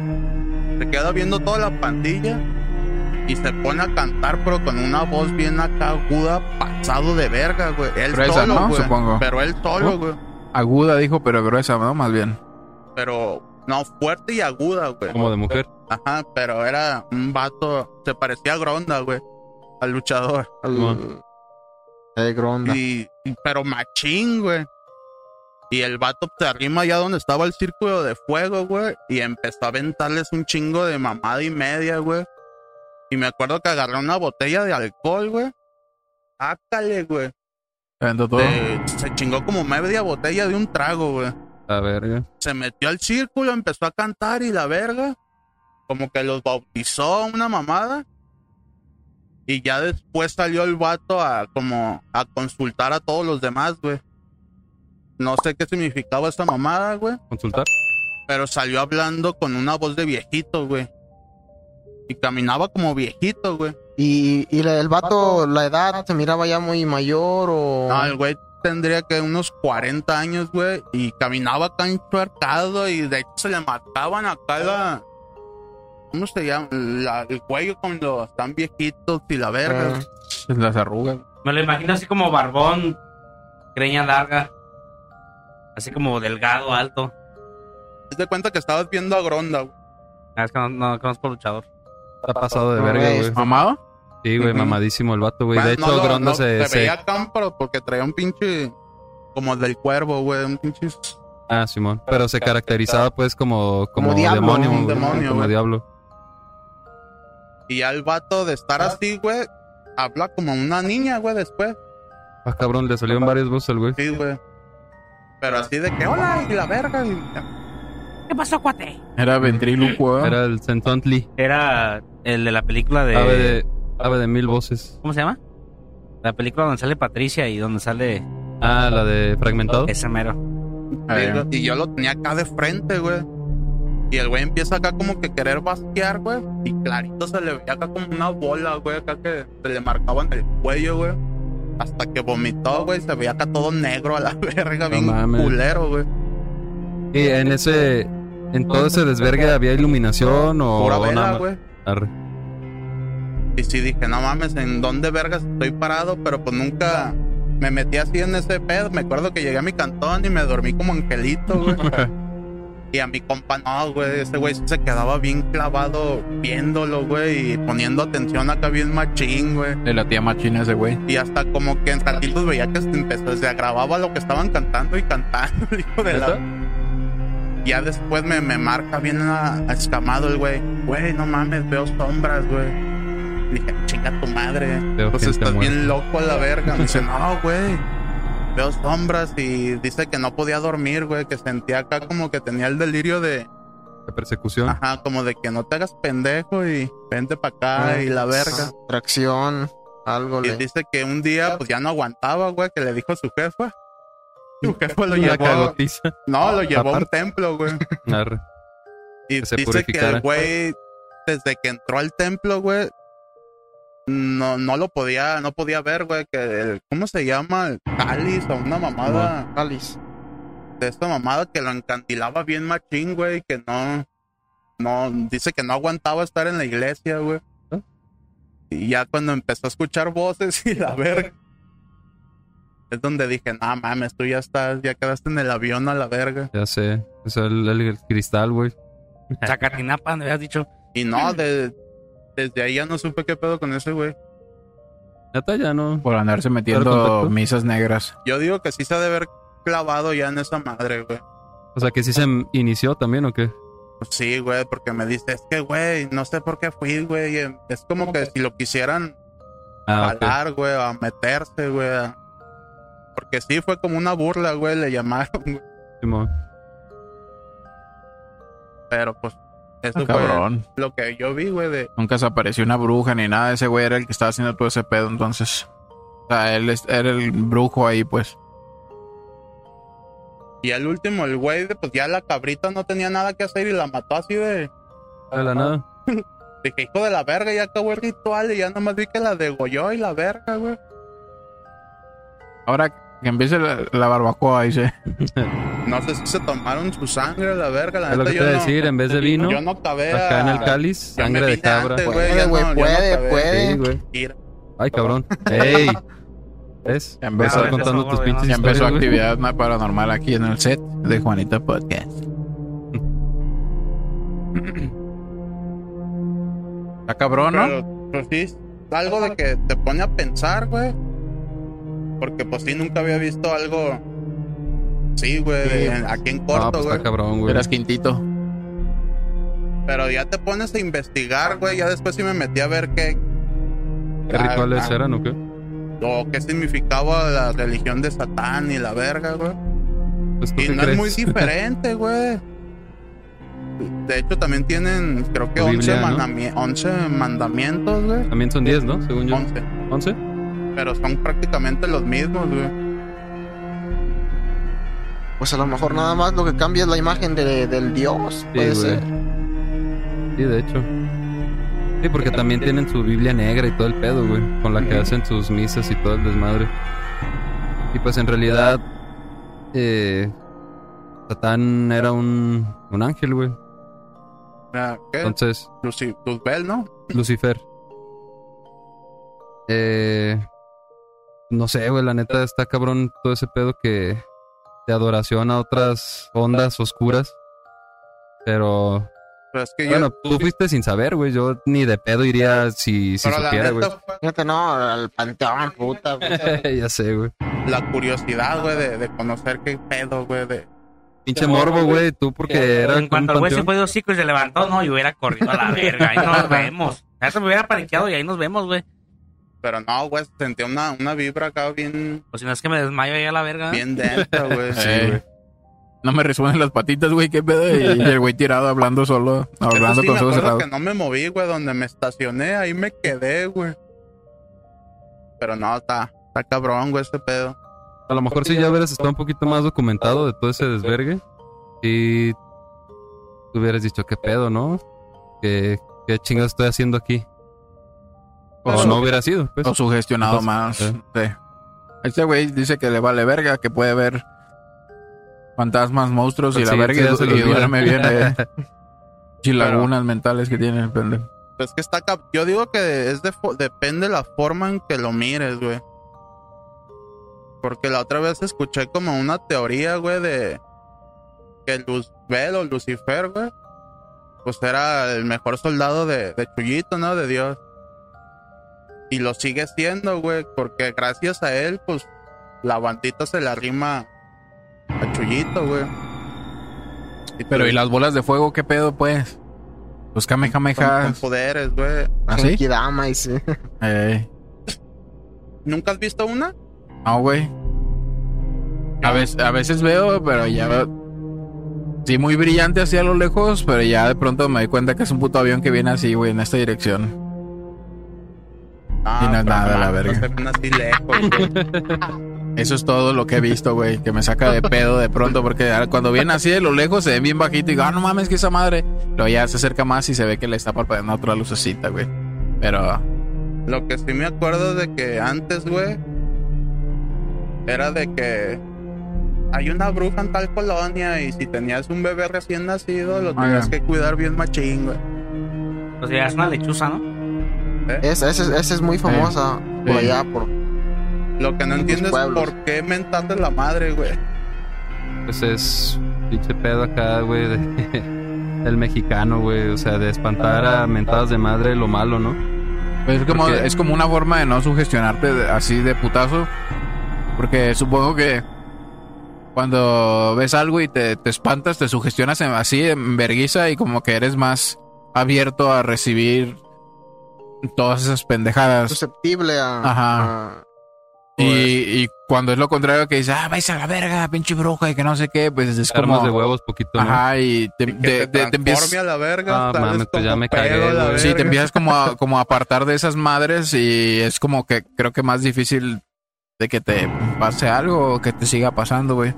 se queda viendo toda la pandilla. Y se pone a cantar, pero con una voz bien acá aguda, pasado de verga, güey. Él Gruesa, solo, ¿no? güey. Supongo. Pero él solo, ¿No? güey. aguda, dijo, pero gruesa, ¿no? Más bien. Pero, no, fuerte y aguda, güey. Como de mujer. Ajá, pero era un vato, se parecía a Gronda, güey, al luchador. Al-. Y, y- pero machín, güey. Y el vato se arrima allá donde estaba el círculo de fuego, güey, y empezó a aventarles un chingo de mamada y media, güey. Y me acuerdo que agarró una botella de alcohol, güey. Ácale, güey. Aventó todo. De- se chingó como media botella de un trago, güey. A verga. se metió al círculo, empezó a cantar y la verga. Como que los bautizó una mamada. Y ya después salió el vato a como a consultar a todos los demás, güey. No sé qué significaba esta mamada, güey. ¿Consultar? Pero salió hablando con una voz de viejito, güey. Y caminaba como viejito, güey. Y, y el vato, la edad, se miraba ya muy mayor o... No, el güey tendría que unos 40 años, güey. Y caminaba acá enchuercado y de hecho se le marcaban acá la... ¿Cómo se llama? La- el cuello cuando están viejitos y la verga. Ah. Las arrugas. Me lo imagino así como barbón, greña larga. Así como delgado, alto. Haz de cuenta que estabas viendo a Gronda, güey. Ah, Es que no, no conozco luchador. Está pasado de No, verga, güey, ¿Mamado? Sí, güey, mamadísimo el vato, güey. De hecho, no Gronda no, se... se veía acá, pero porque traía un pinche... Como del cuervo, güey. Un pinche... Ah, Simón. Pero se caracterizaba, pues, como, como, Como diablo, demonio. un demonio, Como güey. diablo. Y ya el vato de estar así, güey, habla como una niña, güey, después. Ah, cabrón, le salieron varias voces al güey. Sí, güey. Pero así de que, hola, y la verga. y- ¿Qué pasó, cuate? Era ventrílocuo. Era el Centontli. Era el de la película de... Ave de, ave de mil voces. ¿Cómo se llama? La película donde sale Patricia y donde sale Ah, la de Fragmentado. ese mero. Eh, Y yo lo tenía acá de frente, güey. Y el güey empieza acá como que querer basquear, güey. Y clarito se le veía acá como una bola, güey, acá que se le marcaba en el cuello, güey. Hasta que vomitó, güey. Se veía acá todo negro a la verga, No bien mames. culero, güey. Y en ese... En todo ese desvergue había iluminación o... Pura vela, güey. Y sí dije, no mames, ¿en dónde vergas estoy parado? Pero pues nunca me metí así en ese pedo. Me acuerdo que llegué a mi cantón y me dormí como angelito, güey. y a mi compa no, güey. Ese güey se quedaba bien clavado viéndolo, güey. Y poniendo atención acá bien machín, güey. Le latía machina ese güey. Y hasta como que en ratitos veía que se empezó, se agravaba lo que estaban cantando y cantando, hijo de la... Ya después me, me marca bien a- a escamado el güey. Güey, no mames, veo sombras, güey. Dije, chinga tu madre. Pues estás bien loco a la verga. Me dice, no, güey. Veo sombras y dice que no podía dormir, güey. Que sentía acá como que tenía el delirio de, La persecución. ajá, como de que no te hagas pendejo y vente para acá Ah, y la verga. Tracción, algo Y le... dice que un día, pues ya no aguantaba, güey, que le dijo a su jefa. Su jefa lo llevó. cagotiza. No, lo llevó a un templo, güey. Arre. Y Que dice que el güey, desde que entró al templo, güey, no, no lo podía, no podía ver, güey, que el, ¿cómo se llama? El cáliz o una mamada Alice. de esta mamada que lo encandilaba bien machín, güey, que no, no, dice que no aguantaba estar en la iglesia, güey. ¿Ah? Y ya cuando empezó a escuchar voces y la verga, es donde dije, no mames, tú ya estás, ya quedaste en el avión a la verga. Ya sé. Es el, el- el cristal, güey. Zacatinapa, me habías dicho. Y no, de- desde ahí ya no supe qué pedo con ese güey. Neta, ya no. Por andarse ¿Pero metiendo misas negras. Yo digo que sí se ha de haber clavado ya en esa madre, güey. O sea, que sí se inició también, ¿o qué? Pues sí, güey, porque me dice, es que, güey, no sé por qué fui, güey. em, Es como que si lo quisieran Ah, jalar, güey, a meterse, güey. Porque sí, fue como una burla, güey, le llamaron, güey. Simón. Pero pues, eso Ah, fue cabrón. lo que yo vi, güey, de... Nunca se apareció una bruja ni nada. Ese güey era el que estaba haciendo todo ese pedo, entonces. O sea, él es- era el brujo ahí, pues. Y el último, el güey, pues ya la cabrita no tenía nada que hacer y la mató así de... De la nada. Dije, hijo de la verga, ya acabó el ritual y ya nomás vi que la degolló y la verga, güey. Ahora que empiece la, la barbacoa, dice. No sé si se tomaron su sangre, la verga, la Es lo que yo te iba a no... decir, en vez de vino, Yo no acabé acá en el cáliz, sangre de cabra. antes, Puede, güey, no- ya no puede, puede. Sí, güey. Mira, Ay, cabrón. ¡Ey! ¿Ves? Ya empezó, contando eso, tus pinches ya empezó historias, actividad ma- paranormal aquí en el set de Juanita Podcast. Está cabrón, ¿no? Pero, pues sí, algo de que te pone a pensar, güey. Porque pues sí, nunca había visto algo... Sí, güey, aquí en Ah, corto, pues güey. está cabrón, güey. Eras quintito. Pero ya te pones a investigar, güey. Ya después sí me metí a ver qué... ¿Qué rituales ah, eran o qué? O qué significaba la religión de Satán y la verga, güey. Pues Y no crees. es muy diferente, güey. De hecho, también tienen, creo que Tu 11, Biblia, ¿no? mandami- 11 mandamientos, güey. También son 10, ¿no? Según yo. 11. ¿11? Pero son prácticamente los mismos, güey. Pues a lo mejor nada más lo que cambia es la imagen de- del dios. Puede ser. Sí, de hecho. Sí, porque también tienen su Biblia negra y todo el pedo, güey. Con la que hacen sus misas y todo el desmadre. Y pues en realidad. Eh, Satán era un, un ángel, güey. Ah, ¿Qué? Entonces, Luci- Luzbel, ¿no? Lucifer. Eh, no sé, güey, la neta está cabrón todo ese pedo que de adoración a otras ondas oscuras. Pero Pero es que bueno, yo... tú fuiste sin saber, güey. Yo ni de pedo iría si, si pero supiera, güey. Fíjate, no, al panteón, puta. güey. ya sé, güey. la curiosidad, güey, de, de conocer qué pedo, güey, de... Pinche morbo, güey. Tú porque era en cuanto el güey se fue de hocico y se levantó, no, y hubiera corrido a la verga. Ahí nos vemos. Ya se me hubiera paniqueado y ahí nos vemos, güey. Pero no, güey, sentí una, una vibra acá bien, O si no es que me desmayo ahí a la verga. bien densa, güey. Güey. No me resuenan las patitas, güey, qué pedo. Y, y el güey tirado hablando solo, Eso hablando sí, con ojos cerrados. que no me moví, güey, donde me estacioné, ahí me quedé, güey. Pero no, está, está cabrón, güey, este pedo. A lo mejor si ya hubieras estado un poquito más documentado de todo ese desvergue. Y tú hubieras dicho, ¿qué pedo, no? ¿Qué, qué chingados estoy haciendo aquí? O no hubiera sido, pues. O sugestionado Entonces, más. sí. Sí. Este güey dice que le vale verga, que puede ver fantasmas, monstruos y Pues la sí, verga sí, ya se y, y duerme bien. Eh. Chilagunas mentales que tiene el pendejo. Pues que está cap- Yo digo que es de depende la forma en que lo mires, güey. Porque la otra vez escuché como una teoría, güey, de que Luzbel o Lucifer, güey, pues era el mejor soldado de, de Chuyito, ¿no? De Dios. Y lo sigue siendo, güey, porque gracias a él, pues, la bandita se le arrima a Chuyito, güey. Pero pues, ¿y las bolas de fuego qué pedo, pues? Los con, con poderes, güey. ¿Así? Y sí. Eh, ¿Nunca has visto una? no, güey. A veces, a veces veo, pero ya veo. Sí, muy brillante así a lo lejos, pero ya de pronto me doy cuenta que es un puto avión que viene así, güey, en esta dirección. Ah, Y no es nada, la verga. así lejos. Eso es todo lo que he visto, güey, que me saca de pedo de pronto, porque cuando viene así de lo lejos se ven bien bajito y digo, ah, no mames, que esa madre. Luego ya se acerca más y se ve que le está parpadeando otra lucecita, güey. Pero Lo que sí me acuerdo de que antes, güey, era de que hay una bruja en tal colonia y si tenías un bebé recién nacido, lo Ah, tenías ya. que cuidar bien machín, güey. O sea, es una lechuza, ¿no? Esa, esa, esa es muy famosa por Sí. allá, por... Lo que no entiendo es por qué mentarle la madre, güey. Pues es pinche pedo acá, güey, de, del mexicano, güey. O sea, de espantar a mentadas de madre lo malo, ¿no? Pues es, como, Porque- es como una forma de no sugestionarte así de putazo. Porque supongo que cuando ves algo y te, te espantas, te sugestionas en- así en verguiza y como que eres más abierto a recibir todas esas pendejadas. susceptible a... Ajá. a- Y, y cuando es lo contrario que dices, ah, vais a la verga, pinche bruja y que no sé qué, pues es Armas como... de huevos poquito, ¿no? Ajá, y te, Que te- te, te- te empiezas... a la verga. Ah, mames, pues ya como me cagué, güey. Sí, te empiezas como a, como a apartar de esas madres y es como que creo que más difícil de que te pase algo o que te siga pasando, güey.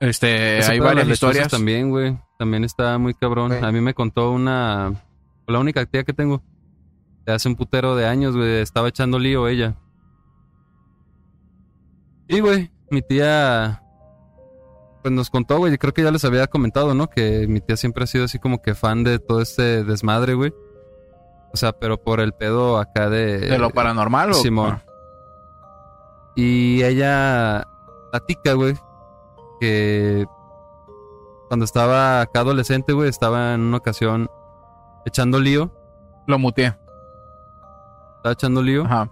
Este, Ese hay varias historias. también, güey. También está muy cabrón. Sí. A mí me contó una... La única tía que tengo. De hace un putero de años, güey. Estaba echando lío ella. Sí, güey. Mi tía... Pues nos contó, güey. y Creo que ya les había comentado, ¿no? Que mi tía siempre ha sido así como que fan de todo este desmadre, güey. O sea, pero por el pedo acá de... ¿De lo paranormal o Simón. Y ella platica, güey, que cuando estaba acá adolescente, güey, estaba en una ocasión echando lío. Lo muteé. Estaba echando lío. Ajá.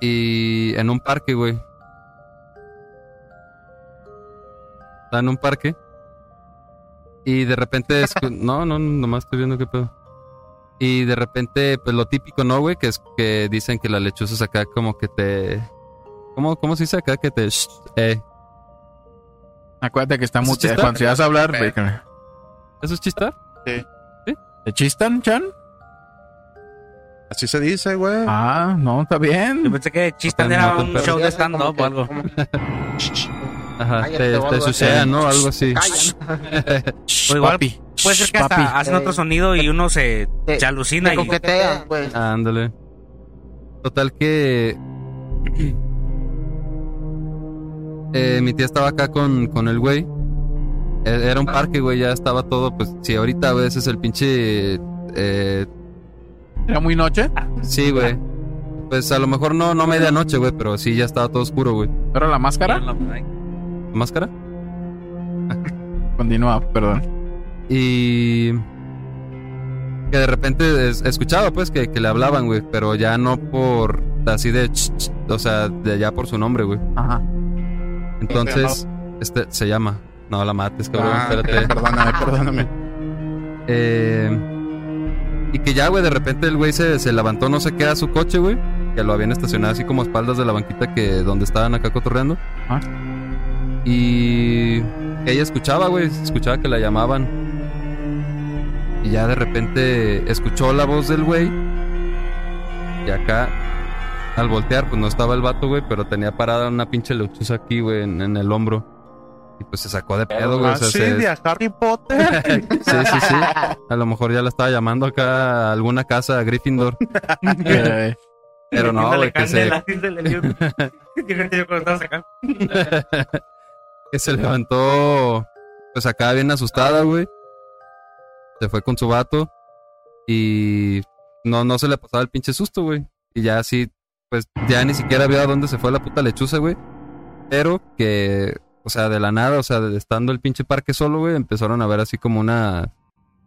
Y en un parque, güey. Estaba en un parque. Y de repente... no, no, nomás estoy viendo qué pedo. Y de repente, pues lo típico, ¿no, güey? Que es que dicen que las lechuzas acá como que te... ¿Cómo, cómo se dice acá? Que te... sh- eh. Acuérdate que está ¿Eso muteado. chista? Cuando si vas a hablar, Eh. ¿Eso es chistar? ¿Te chistan, Chan? Así se dice, güey. Ah, no, está Yo bien. pensé que Chistan No, era un show de stand-up o algo. Ajá, Cállate, te, te sucea, ¿no? Algo así. O igual Papi. puede ser que hasta Papi. hacen otro Eh, sonido y uno se, te- se alucina Te y coquetean, güey. Ándale. Total que. Eh, mi tía estaba acá con, con el güey. E- Era un parque, güey, ya estaba todo, pues, si ahorita a veces el pinche... Eh, ¿Era muy noche? sí, güey. Pues a lo mejor no, no medianoche, güey, pero sí ya estaba todo oscuro, güey. ¿Era la máscara? ¿Máscara? Continúa, perdón. Y que de repente es- escuchaba pues que, que le hablaban, güey, pero ya no por así de, ch, ch, o sea, de ya por su nombre, güey. Ajá. Entonces, este se llama. No la mates, cabrón, Ah, espérate. Perdóname, perdóname. Eh, y que ya, güey, de repente el güey se, se levantó no sé qué a su coche, güey. Que lo habían estacionado así como a espaldas de la banquita que donde estaban acá cotorreando. Ah. Y ella escuchaba, güey, escuchaba que la llamaban. Y ya de repente escuchó la voz del güey. Y acá, al voltear, pues no estaba el vato, güey, pero tenía parada una pinche lechuza aquí, güey, en, en el hombro. Pues se sacó de pedo, güey. o sea, sí, se- de Harry Potter. Sí, sí, sí. A lo mejor ya la estaba llamando acá a alguna casa a Gryffindor. Eh, Pero no, güey, que se, que se levantó, pues acá bien asustada, güey. Se fue con su vato y no, no se le pasaba el pinche susto, güey. Y ya así, pues ya ni siquiera vio a dónde se fue la puta lechuza, güey. Pero que, o sea, de la nada, o sea, de- estando el pinche parque solo, güey, empezaron a ver así como una,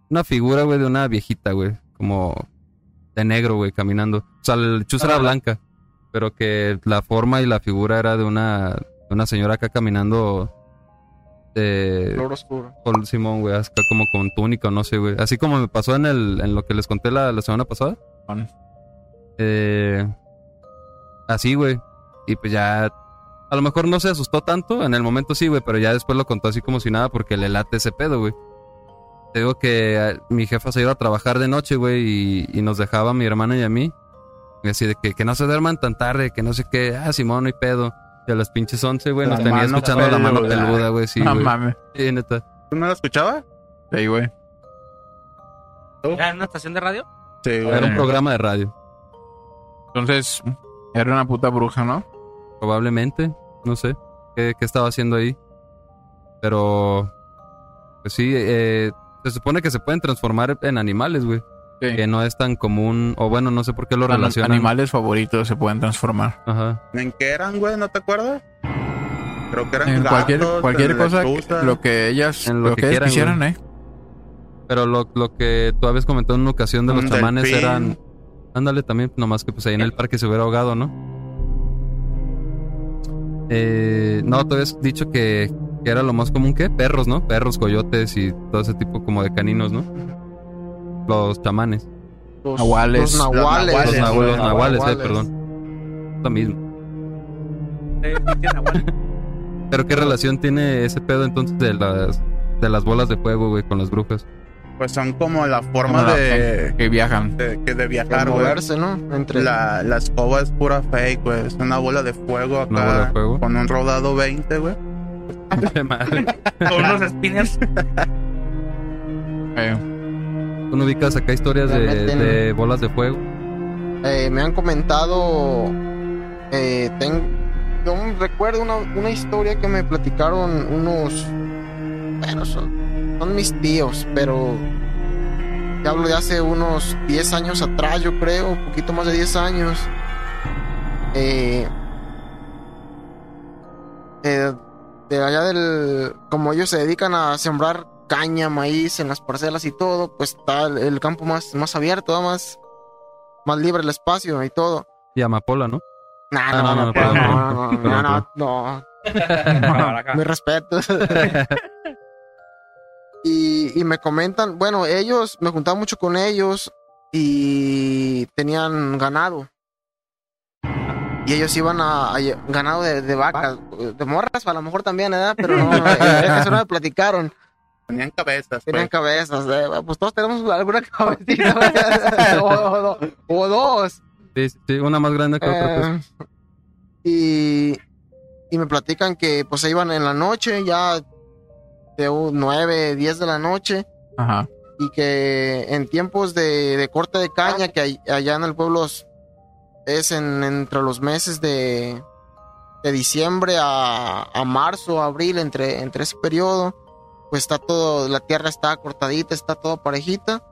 una figura, güey, de una viejita, güey. Como de negro, güey, caminando. O sea, la lechuza era blanca, pero que la forma y la figura era de una, de una señora acá caminando de Flor oscuro. con Simón, güey, acá como con túnica, no sé, güey. Así como me pasó en el, en lo que les conté la, la semana pasada. Bueno. Eh, así, güey. Y pues ya, a lo mejor no se asustó tanto, en el momento sí, güey, pero ya después lo contó así como si nada porque le late ese pedo, güey. Te digo que eh, mi jefa se iba a trabajar de noche, güey, y, y nos dejaba a mi hermana y a mí. Y así de que, que no se duerman tan tarde, que no sé qué, ah, Simón, no hay pedo. Y a las pinches 11, güey, nos La tenía escuchando la mano peluda. güey, sí, no mames. Sí, neta. ¿Tú no lo escuchabas? Sí, güey. ¿Era en una estación de radio? Sí, güey. Era un programa de radio. Entonces, era una puta bruja, ¿no? Probablemente. No sé. ¿Qué, qué estaba haciendo ahí? Pero. Pues sí, eh, se supone que se pueden transformar en animales, güey. Sí. Que no es tan común. O bueno, no sé por qué lo Los relacionan. animales favoritos se pueden transformar. Ajá. ¿En qué eran, güey? ¿No te acuerdas? Creo que eran En cualquier, gatos, cualquier en cosa, lo que ellas, En lo lo que que ellas quieran, quisieran, ¿eh? Pero lo, lo que tú habías comentado en una ocasión de los chamanes eran. Ándale también, nomás que pues ahí en el parque se hubiera ahogado, ¿no? Eh, no, tú habías dicho que, que era lo más común que perros, ¿no? Perros, coyotes y todo ese tipo como de caninos, ¿no? Los chamanes. Los, Nahuales. Los nahuales. Los Los, nahuales, nahu- los güey. nahuales, eh, perdón. Lo mismo. Sí, sí, tiene abuelo. Pero qué relación tiene ese pedo entonces de las de las bolas de fuego, güey, con las brujas. Pues son como la forma Como la- de, Que viajan. de, que de viajar, moverse, ¿no? Entre. La, la escoba es pura fake, güey. Es una bola de fuego acá. Una bola de fuego. Con un rodado 20, güey. Madre. Con unos spinners. ¿Tú no ubicas acá historias de, de bolas de fuego? Eh, me han comentado. Eh, ten- yo recuerdo una, una historia que me platicaron unos. Bueno, son, son mis tíos, pero. Te hablo de hace unos 10 años atrás, yo creo, un poquito más de 10 años. Eh, eh, de allá del. Como ellos se dedican a sembrar caña, maíz en las parcelas y todo, pues está el, el campo más, más abierto, ¿no? más, más libre el espacio y todo. Y amapola, ¿no? Nah, Ah, no, no, no, no, pero perdón, no, no, perdón, no, perdón, no, no, mi respeto. y, y me comentan, bueno, ellos, me juntaba mucho con ellos y tenían ganado. Y ellos iban a, a ganado de, de vacas, de morras a lo mejor también, ¿verdad? Pero no, eh, eso no me platicaron. Tenían cabezas, Tenían pues. cabezas, eh, pues todos tenemos alguna cabecita, o, o- o dos. Sí, sí, sí, una más grande que otra, pues. Eh, y, y me platican que pues se iban en la noche, ya de un 9, 10 de la noche, Ajá. y que en tiempos de, de corte de caña, que hay- allá en el pueblo es- en, entre los meses de, de diciembre a, a marzo, abril, entre, entre ese periodo, pues está todo, la tierra está cortadita, está todo parejita,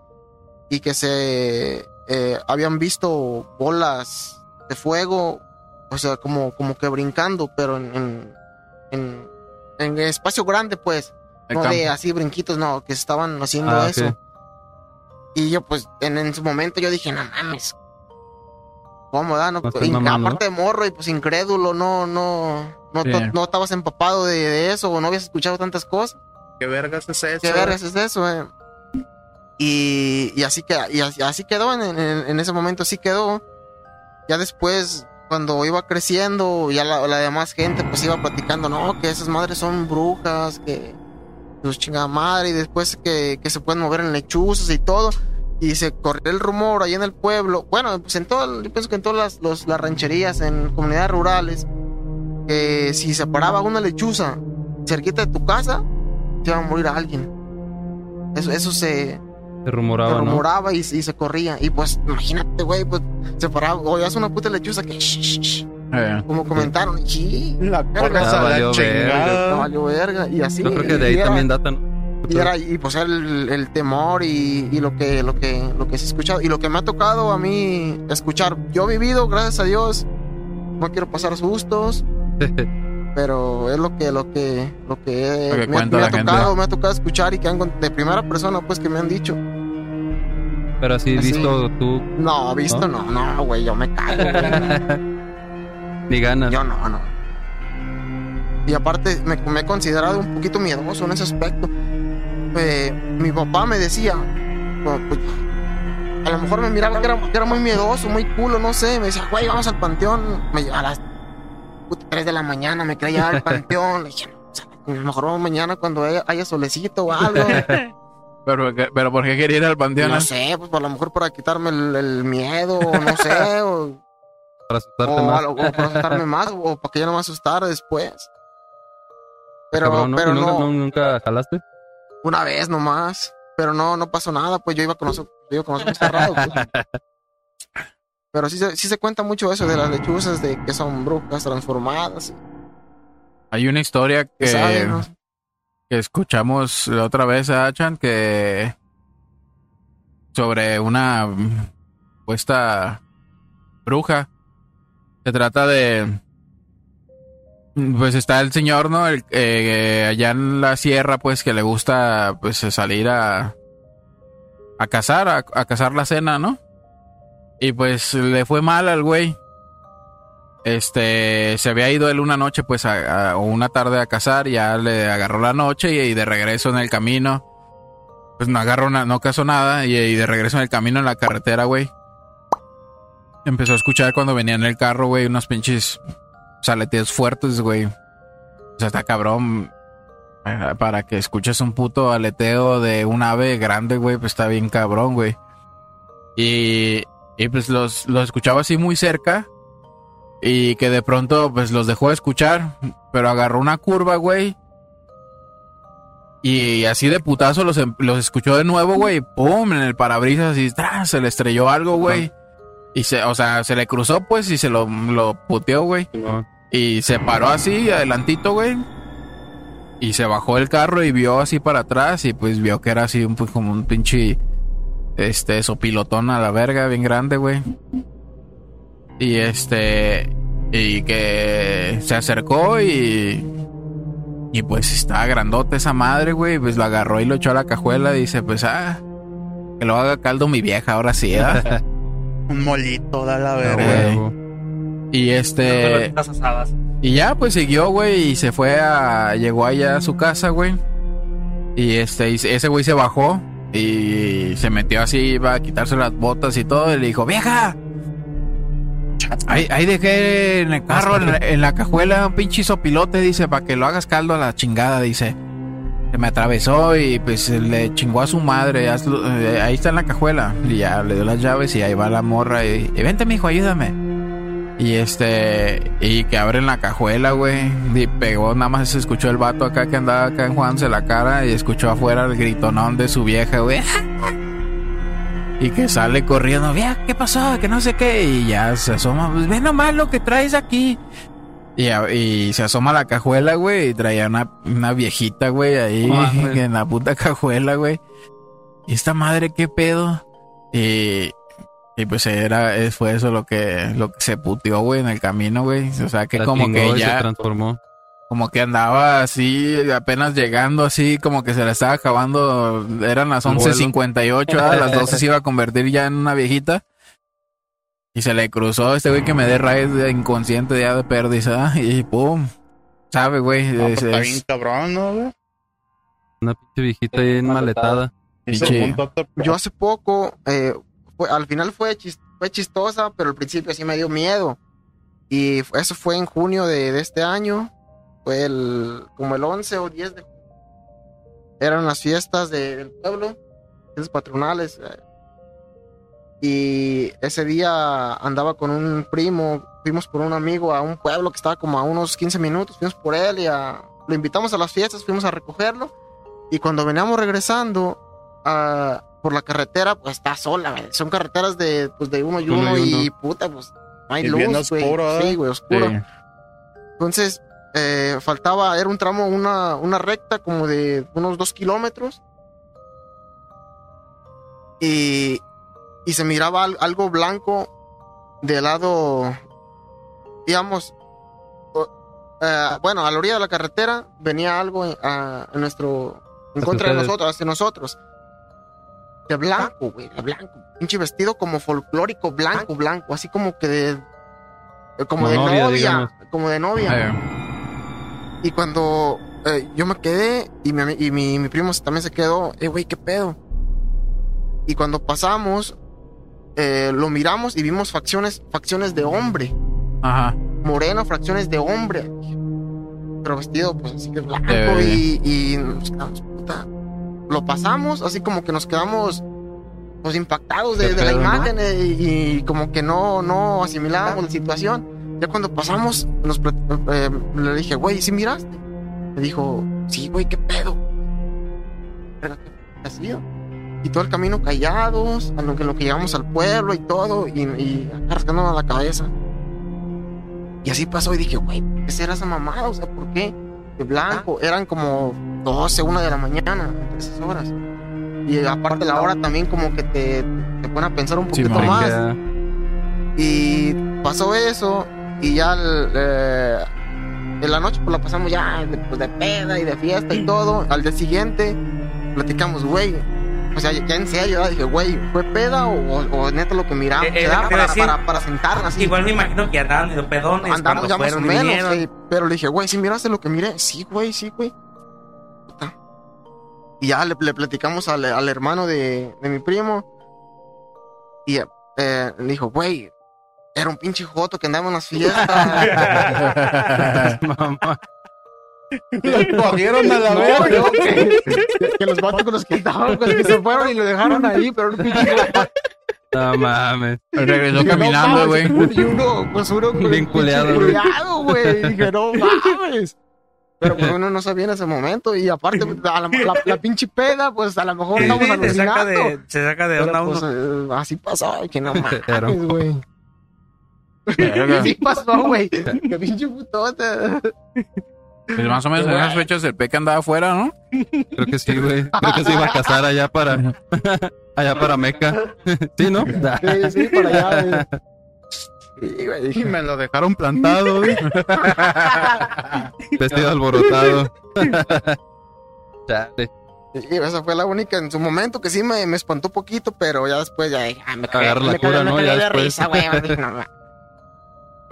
y que se eh, habían visto bolas de fuego, o sea, como, como que brincando, pero en, en, en, en espacio grande, pues El no campo. de así brinquitos, no, que estaban haciendo Ah, eso. Y yo, pues, en, en su momento yo dije, no mames. ¿Cómo, da? No, No aparte de morro y pues incrédulo, no, no, no, Sí. to- no estabas empapado de, de eso o no habías escuchado tantas cosas. ¿Qué vergas es eso? ¿Qué vergas es eso, eh? Y, y así que y así, así quedó en, en- en ese momento, así quedó. Ya después, cuando iba creciendo, ya la, la demás gente pues iba platicando, no, que esas madres son brujas, que sus chingada madre, y después que, que se pueden mover en lechuzas y todo. Y se corrió el rumor ahí en el pueblo, bueno, pues en todo, yo pienso que en todas las, los- las rancherías, en comunidades rurales, que si se paraba una lechuza cerquita de tu casa, se iba a morir alguien. Eso, eso se, Se rumoraba, se ¿no? rumoraba y, y se corría. Y pues, imagínate, güey, pues se paraba, oías una puta lechuza que, shh, shh, shh, Eh, como comentaron, y La Verga. corres a la valió chingada. valió verga, y así. Yo creo que de ahí era- también datan. y era, y pues era el, el temor y, y lo que, lo que, lo que se ha escuchado. Y lo que me ha tocado a mí escuchar. Yo he vivido, gracias a Dios. No quiero pasar sustos. pero es lo que, lo que, lo que, Lo que me, me ha la gente. tocado, me ha tocado escuchar y que han de primera persona, pues que me han dicho. Pero así Así. visto tú, No, visto, no, no, güey, yo me cago, güey. ni ganas. Yo no, no. Y aparte me, me he considerado un poquito miedoso en ese aspecto. Eh, mi papá me decía, bueno, pues, a lo mejor me miraba que era, que era muy miedoso, muy culo, no sé. Me decía, güey, vamos al panteón. Me, a las 3 de la mañana me quería llevar al panteón. Le dije, "O sea, a lo mejor vamos mañana cuando haya, haya solecito o algo. pero, pero ¿por qué quería ir al panteón? no sé, pues a lo mejor para quitarme el, el miedo, no sé, o, Para asustarte o, más. o para asustarme más, o para que ya no me asustara después. Pero, Cabrón, ¿no? pero ¿Y nunca, no, no- nunca jalaste? una vez nomás. Pero no, no pasó nada, pues yo iba con, los- digo que nos hemos cerrado. pues. Pero sí se, sí se cuenta mucho eso de las lechuzas, de que son brujas transformadas. Hay una historia que sabe, que, ¿no? que escuchamos la otra vez a Achan que sobre una mm, puesta bruja. Se trata de pues está el señor, ¿no? El, eh, allá en la sierra, pues que le gusta pues salir a a cazar, a, cazar la cena, ¿no? Y pues le fue mal al güey. Este, se había ido él una noche, pues, a, una tarde a cazar, ya le agarró la noche y, de regreso en el camino, pues no agarró nada, no cazó nada, y, y de regreso en el camino en la carretera, güey. Empezó a escuchar cuando venía en el carro, güey, unos pinches saleteos fuertes, güey. O sea, está cabrón. eh, Para que escuches un puto aleteo de un ave grande, güey, pues está bien cabrón, güey. Y, y pues los, los escuchaba así muy cerca. Y que de pronto, pues los dejó de escuchar. Pero agarró una curva, güey. Y así de putazo los, em- los escuchó de nuevo, güey. ¡Pum! En el parabrisas y ¡tras! se le estrelló algo, güey. Y se, o sea, se le cruzó, pues, y se lo, lo puteó, güey. No, Y se paró así, adelantito, güey. Y se bajó el carro y vio así para atrás. Y pues vio que era así un, pues, como un pinche. Este, sopilotón a la verga, bien grande, güey. Y este. Y que se acercó y. Y pues estaba grandote esa madre, güey. Pues lo agarró y lo echó a la cajuela. Y dice, pues, ah. Que lo haga caldo mi vieja, ahora sí, ¿eh? Un molito, da la a verga. y este. Y ya, pues siguió, güey, y se fue a. Llegó allá a su casa, güey. Y este, y ese güey se bajó y se metió así, iba a quitarse las botas y todo. Y le dijo, ¡Vieja! Ahí, ahí dejé en el carro, en la, en la cajuela, un pinche sopilote, dice, para que lo hagas caldo a la chingada, dice. Me atravesó y pues le chingó a su madre. eh, ahí está en la cajuela. Y ya le dio las llaves y ahí va la morra. Y, y vente, mijo, ayúdame. Y este, y que abren la cajuela, güey. Y pegó, nada más se escuchó el vato acá que andaba acá enjuándose la cara. Y escuchó afuera el gritonón de su vieja, güey. Y que sale corriendo, vieja, ¿qué pasó? Que no sé qué. Y ya se asoma, pues ve nomás lo que traes aquí. Y, se asoma a la cajuela, güey. Y traía una, una viejita, güey, ahí en la puta cajuela, güey. Y esta madre, ¿qué pedo? Y, y pues era, fue eso lo que, lo que se puteó, güey, en el camino, güey. O sea, que La como que y se ya, transformó. como que andaba así, apenas llegando así, como que se le estaba acabando, eran las El vuelo. 11.58, a las 12 se iba a convertir ya en una viejita. Y se le cruzó este güey que me dé raíz de inconsciente ya de pérdida, ¿ah? y pum. Sabe, güey. No, es- pues, está es- bien cabrón, ¿no, güey? Una pinche viejita ahí maletada. Yo hace poco, eh, fue- al final fue, chis- fue chistosa, pero al principio sí me dio miedo. Y eso fue en junio de, de este año. Fue el, como el 11 o 10 de Eran las fiestas de- del pueblo, fiestas patronales. eh. Y ese día andaba con un primo, fuimos por un amigo a un pueblo que estaba como a unos 15 minutos, fuimos por él y a- lo invitamos a las fiestas, fuimos a recogerlo. Y cuando veníamos regresando, ah, por la carretera, pues está sola. Son carreteras de, pues, de uno y Uno uno, y y, uno. puta, pues no hay Y luz, güey. Sí, güey, oscuro. Sí. Entonces, eh, faltaba, era un tramo, una, una recta como de unos dos kilómetros. Y, y se miraba al- algo blanco del lado, digamos, eh, bueno, a la orilla de la carretera venía algo en, a- nuestro, en contra de nosotros, hacia nosotros. De blanco, güey, de blanco. Pinche vestido como folclórico, blanco, blanco, así como que de, como, Como de novia, como de novia. Eh, Y cuando eh, yo me quedé y, mi, y mi, mi primo también se quedó, eh, güey, ¿qué pedo? Y cuando pasamos, eh, lo miramos y vimos facciones, facciones de hombre, Ajá. moreno, fracciones de hombre, pero vestido pues así de blanco Eh. y, y nos quedamos, puta. Lo pasamos, así como que nos quedamos pues impactados de, de la pedo, ¿no? imagen eh, y, como que no, no asimilábamos la situación. Ya cuando pasamos, nos, eh, le dije, güey, ¿sí miraste? Me dijo, sí, güey, ¿qué pedo? Verga, ¿Qué ha sido? Y todo el camino callados, a lo que, lo que llegamos al pueblo y todo, y, y rascándonos la cabeza. Y así pasó y dije, güey, ¿qué será esa mamada? O sea, ¿por qué? De blanco, eran como 12, 1 de la mañana, entre esas horas. Y aparte la hora también como que te, te pone a pensar un poquito Simón, más. Y pasó eso y ya el, eh, en la noche pues la pasamos ya de, pues, de peda y de fiesta y todo. Al día siguiente platicamos, güey. O sea, ya en serio, ¿verdad? dije, güey, ¿fue peda o, o- o neta lo que miramos? Eh, eh, para, decir. para, para sentarnos así. Igual me imagino que andaban medio pedones Andamos ya más o menos, sí, pero le dije, güey, ¿sí miraste lo que miré? Sí, güey, sí, güey. Y ya le, le platicamos al, al hermano de, de mi primo. Y eh, le dijo, güey, era un pinche joto que andaba en las fiestas. Mamá. Los cogieron a la No, verga. no, que, que los vatos con los que estaban, pues, que se fueron y lo dejaron ahí, pero un pinche. No mames. Regresó Dije, no caminando, güey. Y uno, pues uno con Bien culeado, güey. Dije, no mames. Pero pues uno no sabía en ese momento. Y aparte, a la, la, la pinche peda, pues a lo mejor Sí, estamos te saca de, se saca de onda pues, uno. eh, así pasó, que no mames, güey. Así pasó, güey. Qué pinche putota. Pues más o menos en esas fechas el peque andaba afuera, ¿no? Creo que sí, güey. Creo que se iba a casar allá para. allá para Meca. sí, ¿no? Sí, sí, por allá, güey. Güey. Y dije, me lo dejaron plantado, güey. Vestido alborotado. Chale. Sí, esa fue la única en su momento que sí me, me espantó poquito, pero ya después ya ah, me cagué, la me cura, me ¿no? Ya de después. risa, güey. No,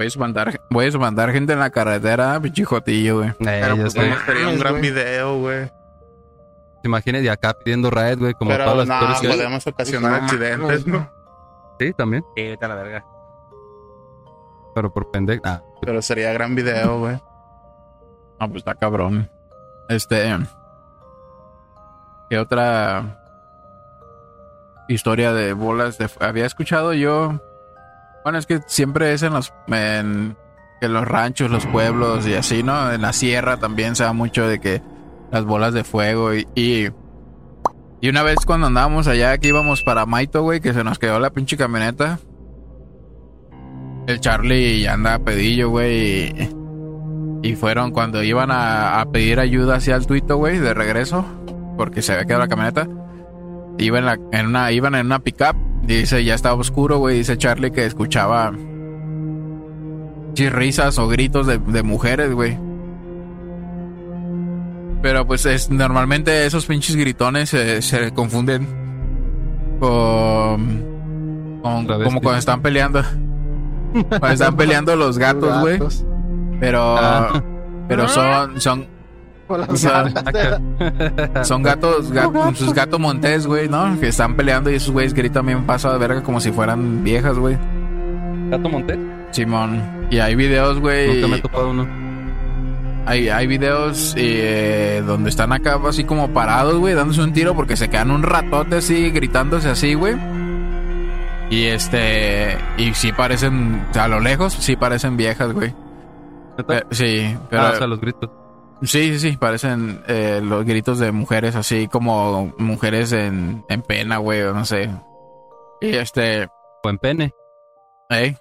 no. Voy a espantar, voy a espantar gente en la carretera, pinche jotillo, güey. Eh, Pero, ya pues, Sería un gran video, güey. ¿Te imaginas de acá pidiendo raid, güey? Como Pero todas las hay. podemos ocasionar No, accidentes, no. Sí, también. Sí, vete a la verga. Pero por pendejo. Ah, Pero sería gran video, güey. No, pues está cabrón. Este. ¿Qué otra historia de bolas de Había escuchado yo. Bueno, es que siempre es en los. En, que los ranchos, los pueblos y así, ¿no? En la sierra también se da mucho de que las bolas de fuego y. y una vez cuando andábamos allá, que íbamos para Maito, güey, que se nos quedó la pinche camioneta. El Charlie anda pedillo, güey. y- fueron cuando iban a, a pedir ayuda hacia el tuito, güey, de regreso, porque se había quedado la camioneta. Iban en, en una, iban en una pickup, dice, ya estaba oscuro, güey, dice Charlie que escuchaba risas o gritos de, de mujeres, güey. Pero pues es normalmente esos pinches gritones se, se confunden con, con como cuando están peleando. Cuando están peleando los gatos, güey. Pero, Ah. pero son, son, Con las O sea, gatas. son gatos, sus gatos montés, güey, ¿no? Que están peleando y esos güeyes gritan bien paso de verga como si fueran viejas, güey. Gato Monte. Simón. Y hay videos, güey. Nunca me he topado uno. Hay, hay videos eh, donde están acá así como parados, güey, dándose un tiro porque se quedan un ratote así, gritándose así, güey. Y este. Y sí parecen. A lo lejos, sí parecen viejas, güey. Eh, sí, pero. Ah, o sea, los gritos. Sí, sí, sí, parecen eh, los gritos de mujeres así como mujeres en, en pena, güey, o no sé. Y este, Buen pene, eh,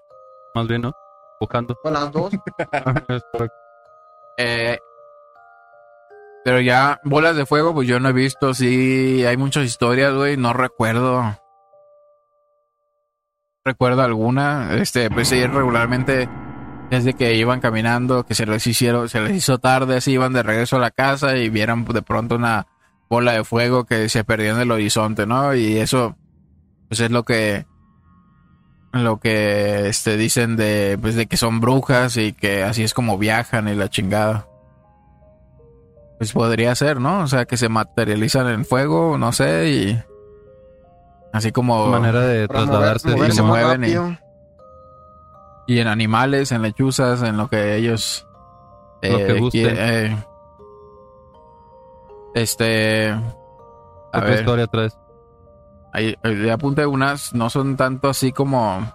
más bien, ¿no? Buscando. Con las dos. Eh, pero ya bolas de fuego, pues yo no he visto, sí, hay muchas historias, güey, no recuerdo. Recuerdo alguna, este, pues sí, regularmente desde que iban caminando, que se les hicieron, se les hizo tarde, así iban de regreso a la casa y vieran de pronto una bola de fuego que se perdió en el horizonte, ¿no? Y eso, pues es lo que, lo que, este, dicen de, pues de que son brujas y que así es como viajan y la chingada. Pues podría ser, ¿no? O sea, que se materializan en fuego, no sé, y así como Manera de Para mover- trasladarse. moverse se mueven y- rápido. y en animales, en lechuzas, en lo que ellos Lo que gusten. quieren, eh, este a ver, historia traes. ahí, le apunté unas, no son tanto así como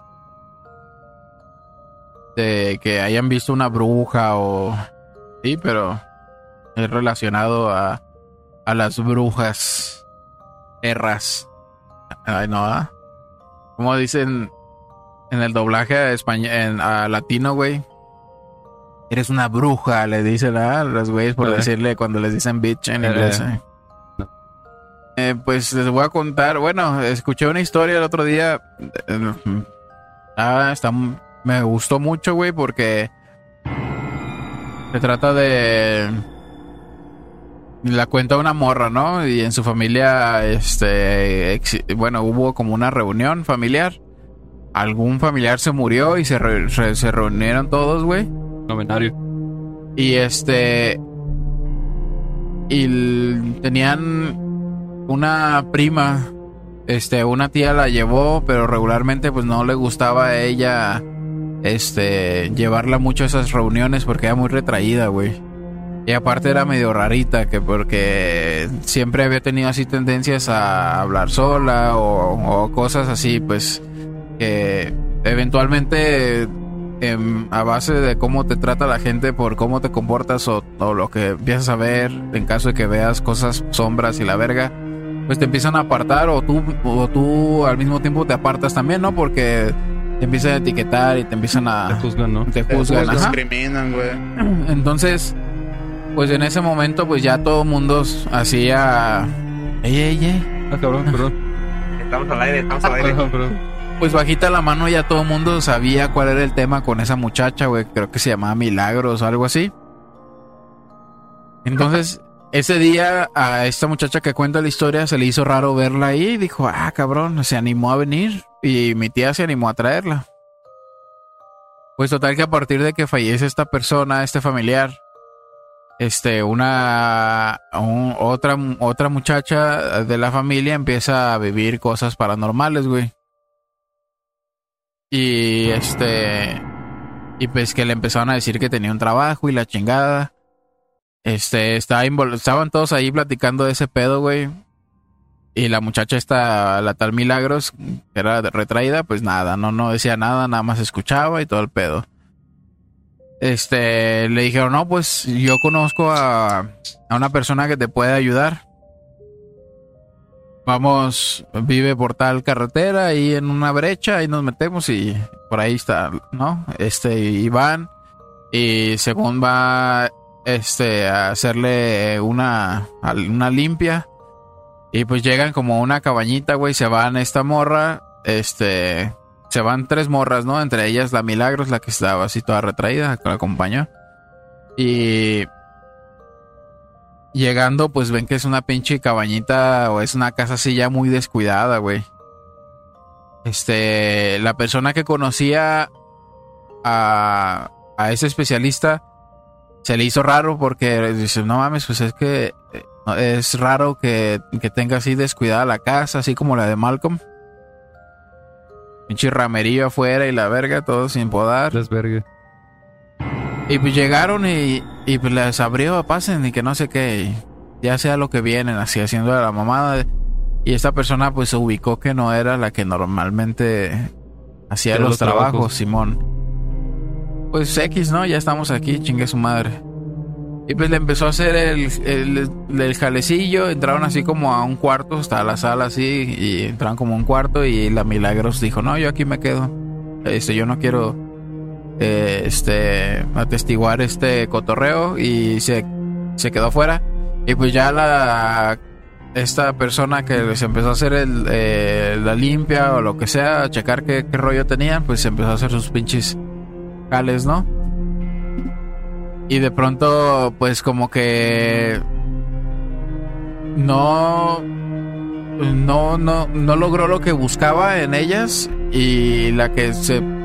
de que hayan visto una bruja o sí, pero es relacionado a, a las brujas erras. Ay, no, ¿ah? Como dicen en el doblaje a, en, a latino, güey. Eres una bruja, le dicen a los güeyes por decirle cuando les dicen bitch en Eh, inglés. eh. eh. Eh, pues les voy a contar. Bueno, escuché una historia el otro día. eh, Ah, está, me gustó mucho, güey, porque se trata de la cuenta una morra, ¿no? Y en su familia, este, bueno, hubo como una reunión familiar. Algún familiar se murió y se, re- se, se reunieron todos, güey. Novenario. Y este. Y tenían una prima. Este, una tía la llevó, pero regularmente pues no le gustaba a ella. Este, llevarla mucho a esas reuniones porque era muy retraída, güey. Y aparte era medio rarita, que porque siempre había tenido así tendencias a hablar sola o, o cosas así, pues que eventualmente em, a base de cómo te trata la gente por cómo te comportas o, o lo que empiezas a ver en caso de que veas cosas sombras y la verga pues te empiezan a apartar o tú o tú al mismo tiempo te apartas también no porque te empiezan a etiquetar y te empiezan Te a juzgan, ¿no? te Te juzgan ajá. discriminan, güey. entonces pues en ese momento pues ya todo el mundo hacía ey ey ey Ah, cabrón, perdón. Estamos al aire, estamos al aire. Perdón, perdón. Pues bajita la mano ya todo el mundo sabía cuál era el tema con esa muchacha, güey. Creo que se llamaba Milagros o algo así. Entonces, ese día a esta muchacha que cuenta la historia se le hizo raro verla ahí y dijo, ah, cabrón, se animó a venir y mi tía se animó a traerla. Pues total que a partir de que fallece esta persona, este familiar, este, una, un- otra, otra muchacha de la familia empieza a vivir cosas paranormales, güey. Y este. Y pues que le empezaron a decir que tenía un trabajo y la chingada. Este, estaba estaban todos ahí platicando de ese pedo, güey. Y la muchacha esta, la tal Milagros, que era retraída, pues nada, no, no decía nada, nada más escuchaba y todo el pedo. Este, le dijeron, no, pues yo conozco a, a una persona que te puede ayudar vamos, vive por tal carretera ahí en una brecha, ahí nos metemos y por ahí está, ¿no? Este, y van y según va, este, a hacerle una, una limpia y pues llegan como una cabañita, güey, se van esta morra, este, se van tres morras, ¿no? Entre ellas la Milagros, la que estaba así toda retraída, que la acompañó. Y llegando, pues ven que es una pinche cabañita o es una casa así ya muy descuidada, güey. Este, la persona que conocía a, a ese especialista se le hizo raro porque dice, no mames, pues es que eh, es raro que, que tenga así descuidada la casa, así como la de Malcolm. Pinche ramerillo afuera y la verga, todo sin podar. Desvergue. Y pues llegaron y, y pues les abrió, pasen y que no sé qué. ya sea lo que vienen, así haciendo la mamada. Y esta persona pues se ubicó que no era la que normalmente hacía los, los trabajos, trabajos. Simón. Pues X, ¿no? Ya estamos aquí, chingue su madre. Y pues le empezó a hacer el, el, el jalecillo, entraron así como a un cuarto, hasta la sala así, y entraron como a un cuarto y la Milagros dijo, no, yo aquí me quedo. Este, yo no quiero eh, este atestiguar este cotorreo y se, se quedó fuera y pues ya la esta persona que les empezó a hacer el, eh, la limpia o lo que sea a checar qué, rollo tenían pues empezó a hacer sus pinches jales no y de pronto pues como que no no no no logró lo que buscaba en ellas y la que se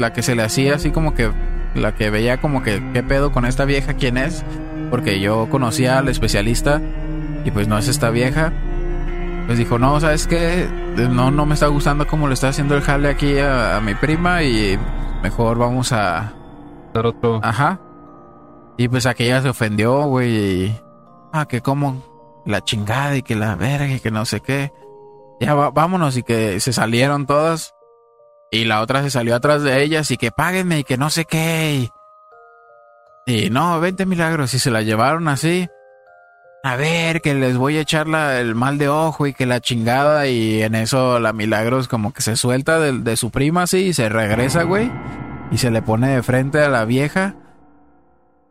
la que se le hacía así como que la que veía como que qué pedo con esta vieja quién es porque yo conocía al especialista y pues no es esta vieja. Pues dijo no sabes qué no no me está gustando cómo le está haciendo el jale aquí a, a mi prima y mejor vamos a Dar otro. ajá. Y pues aquella se ofendió güey y ah que como la chingada y que la verga y que no sé qué ya va- vámonos y que se salieron todas y la otra se salió atrás de ellas y que páguenme y que no sé qué. Y, no, 20 milagros. Y se la llevaron así. a ver, que les voy a echar la- el mal de ojo y que la chingada. Y en eso la Milagros como que se suelta de, de su prima así y se regresa, güey. Y se le pone de frente a la vieja.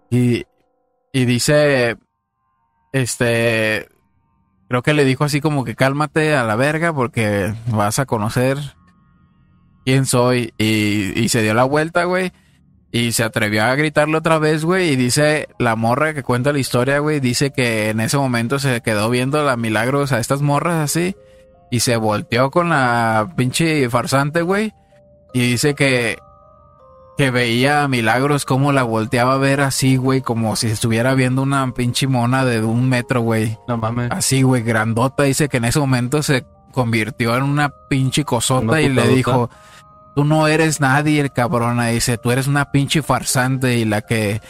Y, y dice, este, creo que le dijo así como que cálmate a la verga porque vas a conocer quién soy. Y, y se dio la vuelta, güey. Y se atrevió a gritarle otra vez, güey. Y dice la morra que cuenta la historia, güey. Dice que en ese momento se quedó viendo la milagros a estas morras así. Y se volteó con la pinche farsante, güey. Y dice que, que veía a milagros como la volteaba a ver así, güey. Como si estuviera viendo una pinche mona de un metro, güey. No mames. Así, güey, grandota. Dice que en ese momento se convirtió en una pinche cosota Una y le dijo, tú no eres nadie, el cabrona. Dice, tú eres una pinche farsante y la que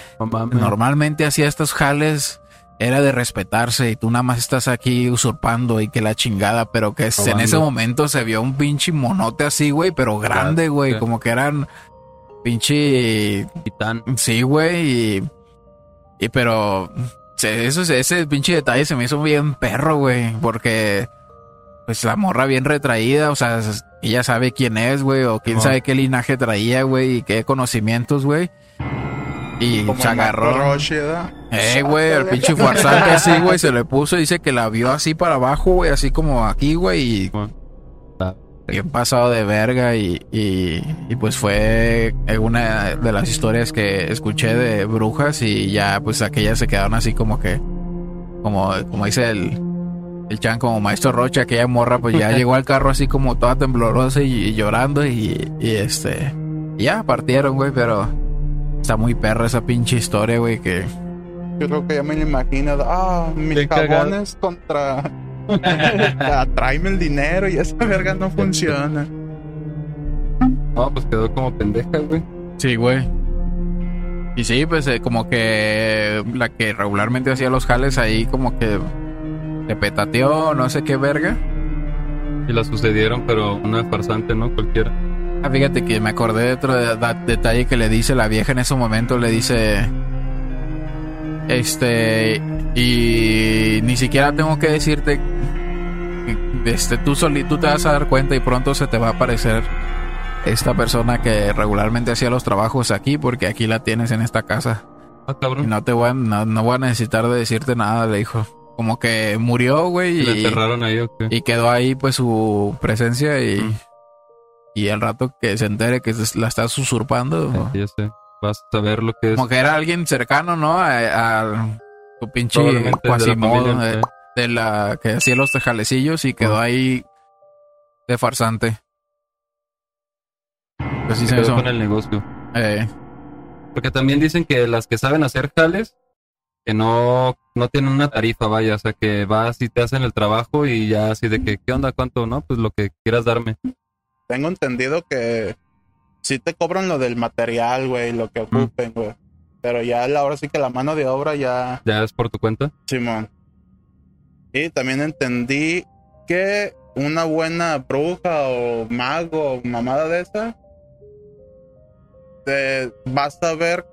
normalmente hacía estos jales era de respetarse y tú nada más estás aquí usurpando y que la chingada, pero que en ese momento se vio un pinche monote así, güey, pero grande, güey, como que eran pinche Titán. Sí, güey. Y, y pero eso, ese pinche detalle se me hizo bien perro, güey. Porque pues la morra bien retraída, o sea, ella sabe quién es, güey, o quién sabe qué linaje traía, güey, y qué conocimientos, güey. Y Como se agarró. Eh, güey, el pinche farsante así, güey, se le puso, dice que la vio así para abajo, güey, así como aquí, güey, y bien pasado de verga y, y, y, pues fue una de las historias que escuché de brujas y ya pues aquellas se quedaron así como que como, como dice el, el chan como maestro Rocha, aquella morra pues ya llegó al carro así como toda temblorosa y, y llorando y, y, este y ya partieron güey pero está muy perra esa pinche historia güey que Yo creo que ya me lo imagino. Ah, mis Bien cagado. jabones contra. Ah, Tráeme el dinero y esa verga no funciona. No, pues quedó como pendeja, güey. Sí, güey. Y sí, pues eh, como que la que regularmente hacía los jales ahí como que le petateó, no sé qué verga. Y la sucedieron, pero una farsante, ¿no? Cualquiera. Ah, fíjate que me acordé de otro detalle que le dice la vieja en ese momento, le dice... Este... Y ni siquiera tengo que decirte... Este, tú, soli, tú te vas a dar cuenta y pronto se te va a aparecer esta persona que regularmente hacía los trabajos aquí porque aquí la tienes en esta casa. Ah, Y cabrón. no te voy a, no, no voy a necesitar de decirte nada, le dijo. Como que murió, güey, ¿Y enterraron ahí o qué? y quedó ahí pues su presencia y, Mm. y al rato que se entere que se- la estás usurpando. Ya sé. Vas a saber lo que es. Como que era alguien cercano, ¿no? A, a tu pinche Probablemente de la Quasimodo de, eh. de la que hacía los tejalecillos y quedó Ah. ahí de farsante. Pues sí Se quedó hizo, con el negocio. eh, Porque también dicen que las que saben hacer jales, que no, no tienen una tarifa, vaya, o sea, que vas y te hacen el trabajo y ya así de que, ¿qué onda? ¿Cuánto? No, pues lo que quieras darme. Tengo entendido que sí te cobran lo del material, güey, lo que ocupen, güey. Pero ya la ahora sí que la mano de obra ya, Ya es por tu cuenta. Simón. Y también entendí que una buena bruja o mago o mamada de esa, te vas a ver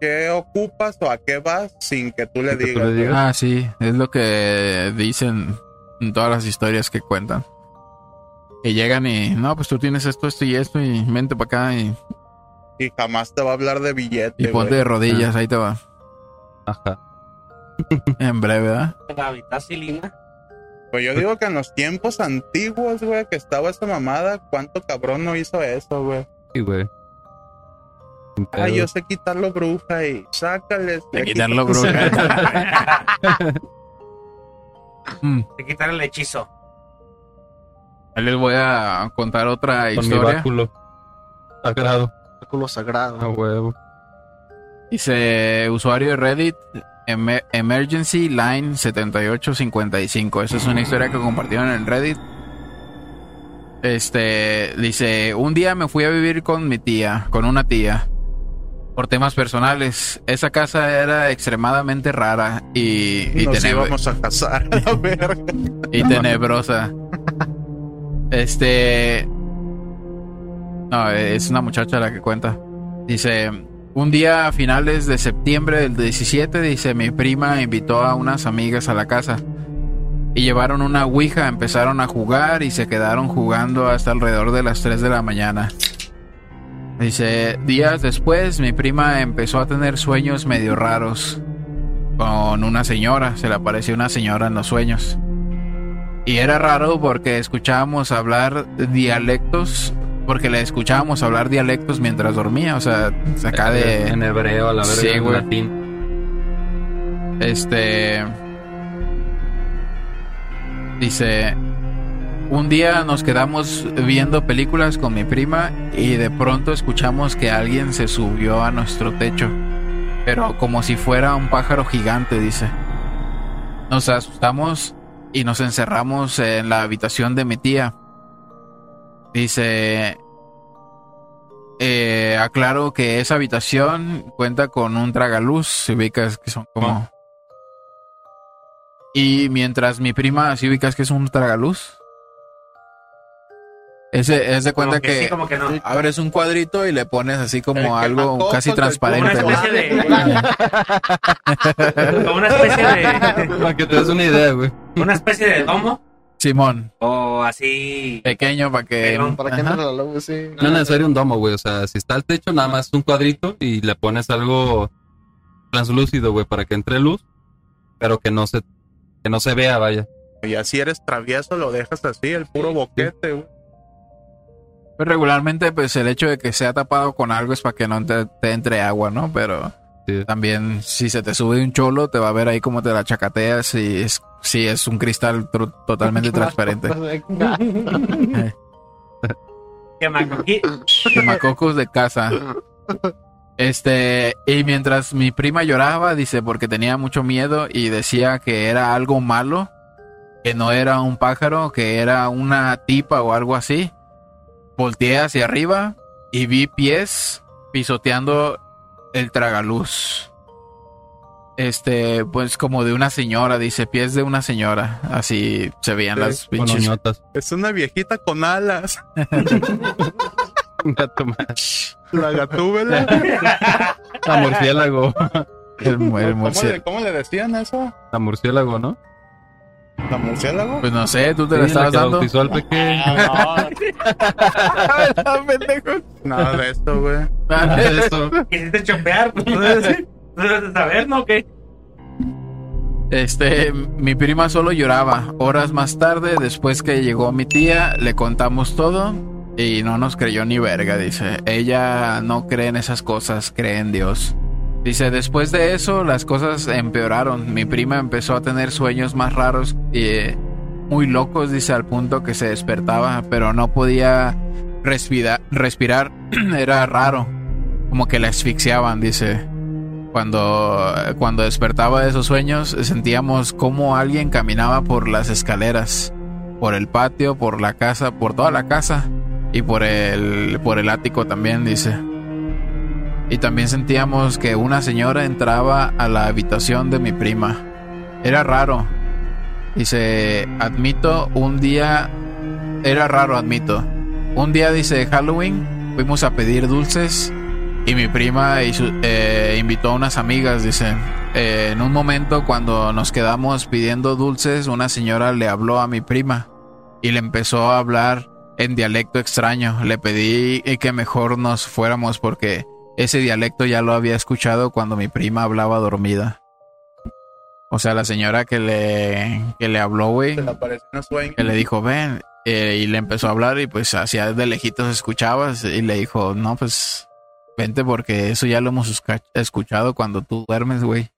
qué ocupas o a qué vas sin que tú le tú digas. le digas. Ah, sí, es lo que dicen en todas las historias que cuentan. Que llegan y, no, pues tú tienes esto, esto y esto, y vente para acá y, Y jamás te va a hablar de billete. y ponte güey. de rodillas, ahí te va. Ajá. En breve, ¿verdad? La vitacilina. Pues yo digo que en los tiempos antiguos, güey, que estaba esa mamada, ¿cuánto cabrón no hizo eso, güey? Sí, güey. Ay, pedo. yo sé quitarlo bruja y sácales. De quitarlo, bruja. Mm, De quitar el hechizo. ahí les voy a contar otra Con mi historia. báculo. Sagrado. Culo sagrado. A huevo. Dice usuario de Reddit Emer- Emergency Line 7855. Esa es una historia que compartieron en Reddit. Este dice: Un día me fui a vivir con mi tía, con una tía, por temas personales. Esa casa era extremadamente rara y, y, Nos íbamos a casar, a ver. y tenebrosa. Este. No, es una muchacha la que cuenta. Dice: Un día a finales de septiembre del 17, dice, mi prima invitó a unas amigas a la casa. Y llevaron una ouija, empezaron a jugar y se quedaron jugando hasta alrededor de las 3 de la mañana. Dice, días después mi prima empezó a tener sueños medio raros con una señora, se le apareció una señora en los sueños. Y era raro porque escuchábamos hablar dialectos, porque le escuchábamos hablar dialectos mientras dormía, o sea, acá de... En hebreo, a la verga, Sí, en latín. Este. Dice. Un día nos quedamos viendo películas con mi prima y de pronto escuchamos que alguien se subió a nuestro techo. Pero como si fuera un pájaro gigante, dice. Nos asustamos y nos encerramos en la habitación de mi tía. Dice. Eh, aclaro que esa habitación cuenta con un tragaluz, si ubicas que son como... Y mientras mi prima, si ubicas que es un tragaluz. Ese, es de Como cuenta que que, sí, como que no. abres un cuadrito y le pones así El como algo casi transparente. Una ¿no? especie de. como una especie de. Para que te des una idea, güey. Una especie de domo. Simón, O así. pequeño para que... Para que la luz, sí. No es necesario un domo, güey. O sea, si está el techo, nada más un cuadrito y le pones algo translúcido, güey, para que entre luz, pero que no se, que no se vea, vaya. Y así eres travieso, lo dejas así, el puro boquete, güey. Pues regularmente, pues el hecho de que sea tapado con algo es para que no te, te entre agua, ¿no? Pero Sí. también si se te sube un cholo, te va a ver ahí cómo te la chacateas y es, sí, es un cristal totalmente transparente. Quemacocos de casa. Este, y mientras mi prima lloraba, dice, porque tenía mucho miedo y decía que era algo malo, que no era un pájaro, que era una tipa o algo así. Volteé hacia arriba y vi pies pisoteando el tragaluz. Este, pues como de una señora, dice, pies de una señora. Así se veían Sí, las pinches. Es una viejita con alas. Un gato más. La gatúbela. La murciélago. El, mu- el ¿Cómo, le, cómo le decían eso? La murciélago, ¿no? ¿La murciélago? Pues no sé, tú te Sí, la la estabas que dando. al pequeño. Nada de esto, güey. Eso. Quisiste chopear. Pues no debes no debes de saber, ¿no? ¿Qué? Este, mi prima solo lloraba. Horas más tarde, después que llegó mi tía, le contamos todo y no nos creyó ni verga, dice. Ella no cree en esas cosas, cree en Dios. Dice, después de eso las cosas empeoraron. Mi prima empezó a tener sueños más raros y eh, muy locos, dice, al punto que se despertaba, pero no podía respira- respirar. Era raro, como que la asfixiaban, dice. Cuando, cuando despertaba de esos sueños, sentíamos como alguien caminaba por las escaleras, por el patio, por la casa, por toda la casa y por el, por el ático también, dice. Y también sentíamos que una señora entraba a la habitación de mi prima. Era raro. Dice, admito, un día... Era raro, admito. Un día, dice, Halloween, fuimos a pedir dulces y mi prima eh, invitó a unas amigas, dice. Eh, en un momento cuando nos quedamos pidiendo dulces, una señora le habló a mi prima y le empezó a hablar en dialecto extraño. Le pedí que mejor nos fuéramos porque ese dialecto ya lo había escuchado cuando mi prima hablaba dormida. O sea, la señora que le, que le habló, güey, que le dijo, ven, eh, y le empezó a hablar y pues hacia de lejitos escuchabas y le dijo, no, pues vente porque eso ya lo hemos escuchado cuando tú duermes, güey.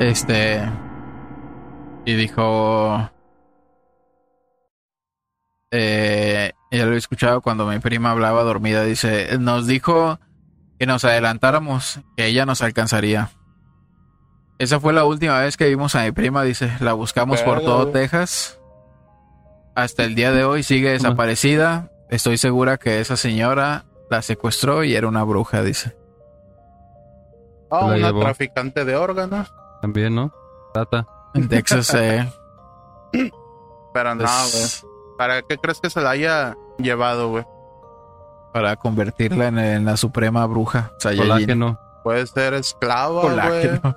Este, y dijo, eh, ya lo he escuchado cuando mi prima hablaba dormida, dice, nos dijo que nos adelantáramos, que ella nos alcanzaría. Esa fue la última vez que vimos a mi prima, dice, la buscamos por todo güey. Texas. Hasta el día de hoy sigue desaparecida. Estoy segura que esa señora la secuestró y era una bruja, dice. Ah, una llevó. traficante de órganos. También, ¿no? Tata. En Texas, eh, Pero no, güey. ¿Para qué crees que se la haya llevado, güey? Para convertirla en, en la suprema bruja. Colágeno. Puede ser esclava, güey. Colágeno.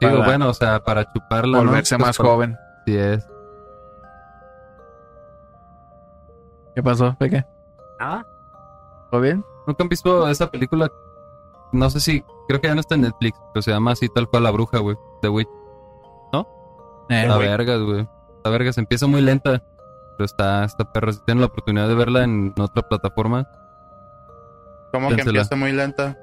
Digo, Para bueno, o sea, para chuparla. ¿no? Volverse Pues, más para- joven. Sí es. ¿Qué pasó, Peque? Nada. ¿Todo bien? ¿Nunca han visto esa película? No sé si, creo que ya no está en Netflix, pero se llama así tal cual La Bruja, güey. The Witch. Eh, La vergas, güey. La vergas empieza muy lenta, pero está, está perra. Si tienen la oportunidad de verla en otra plataforma. Como que empieza muy lenta.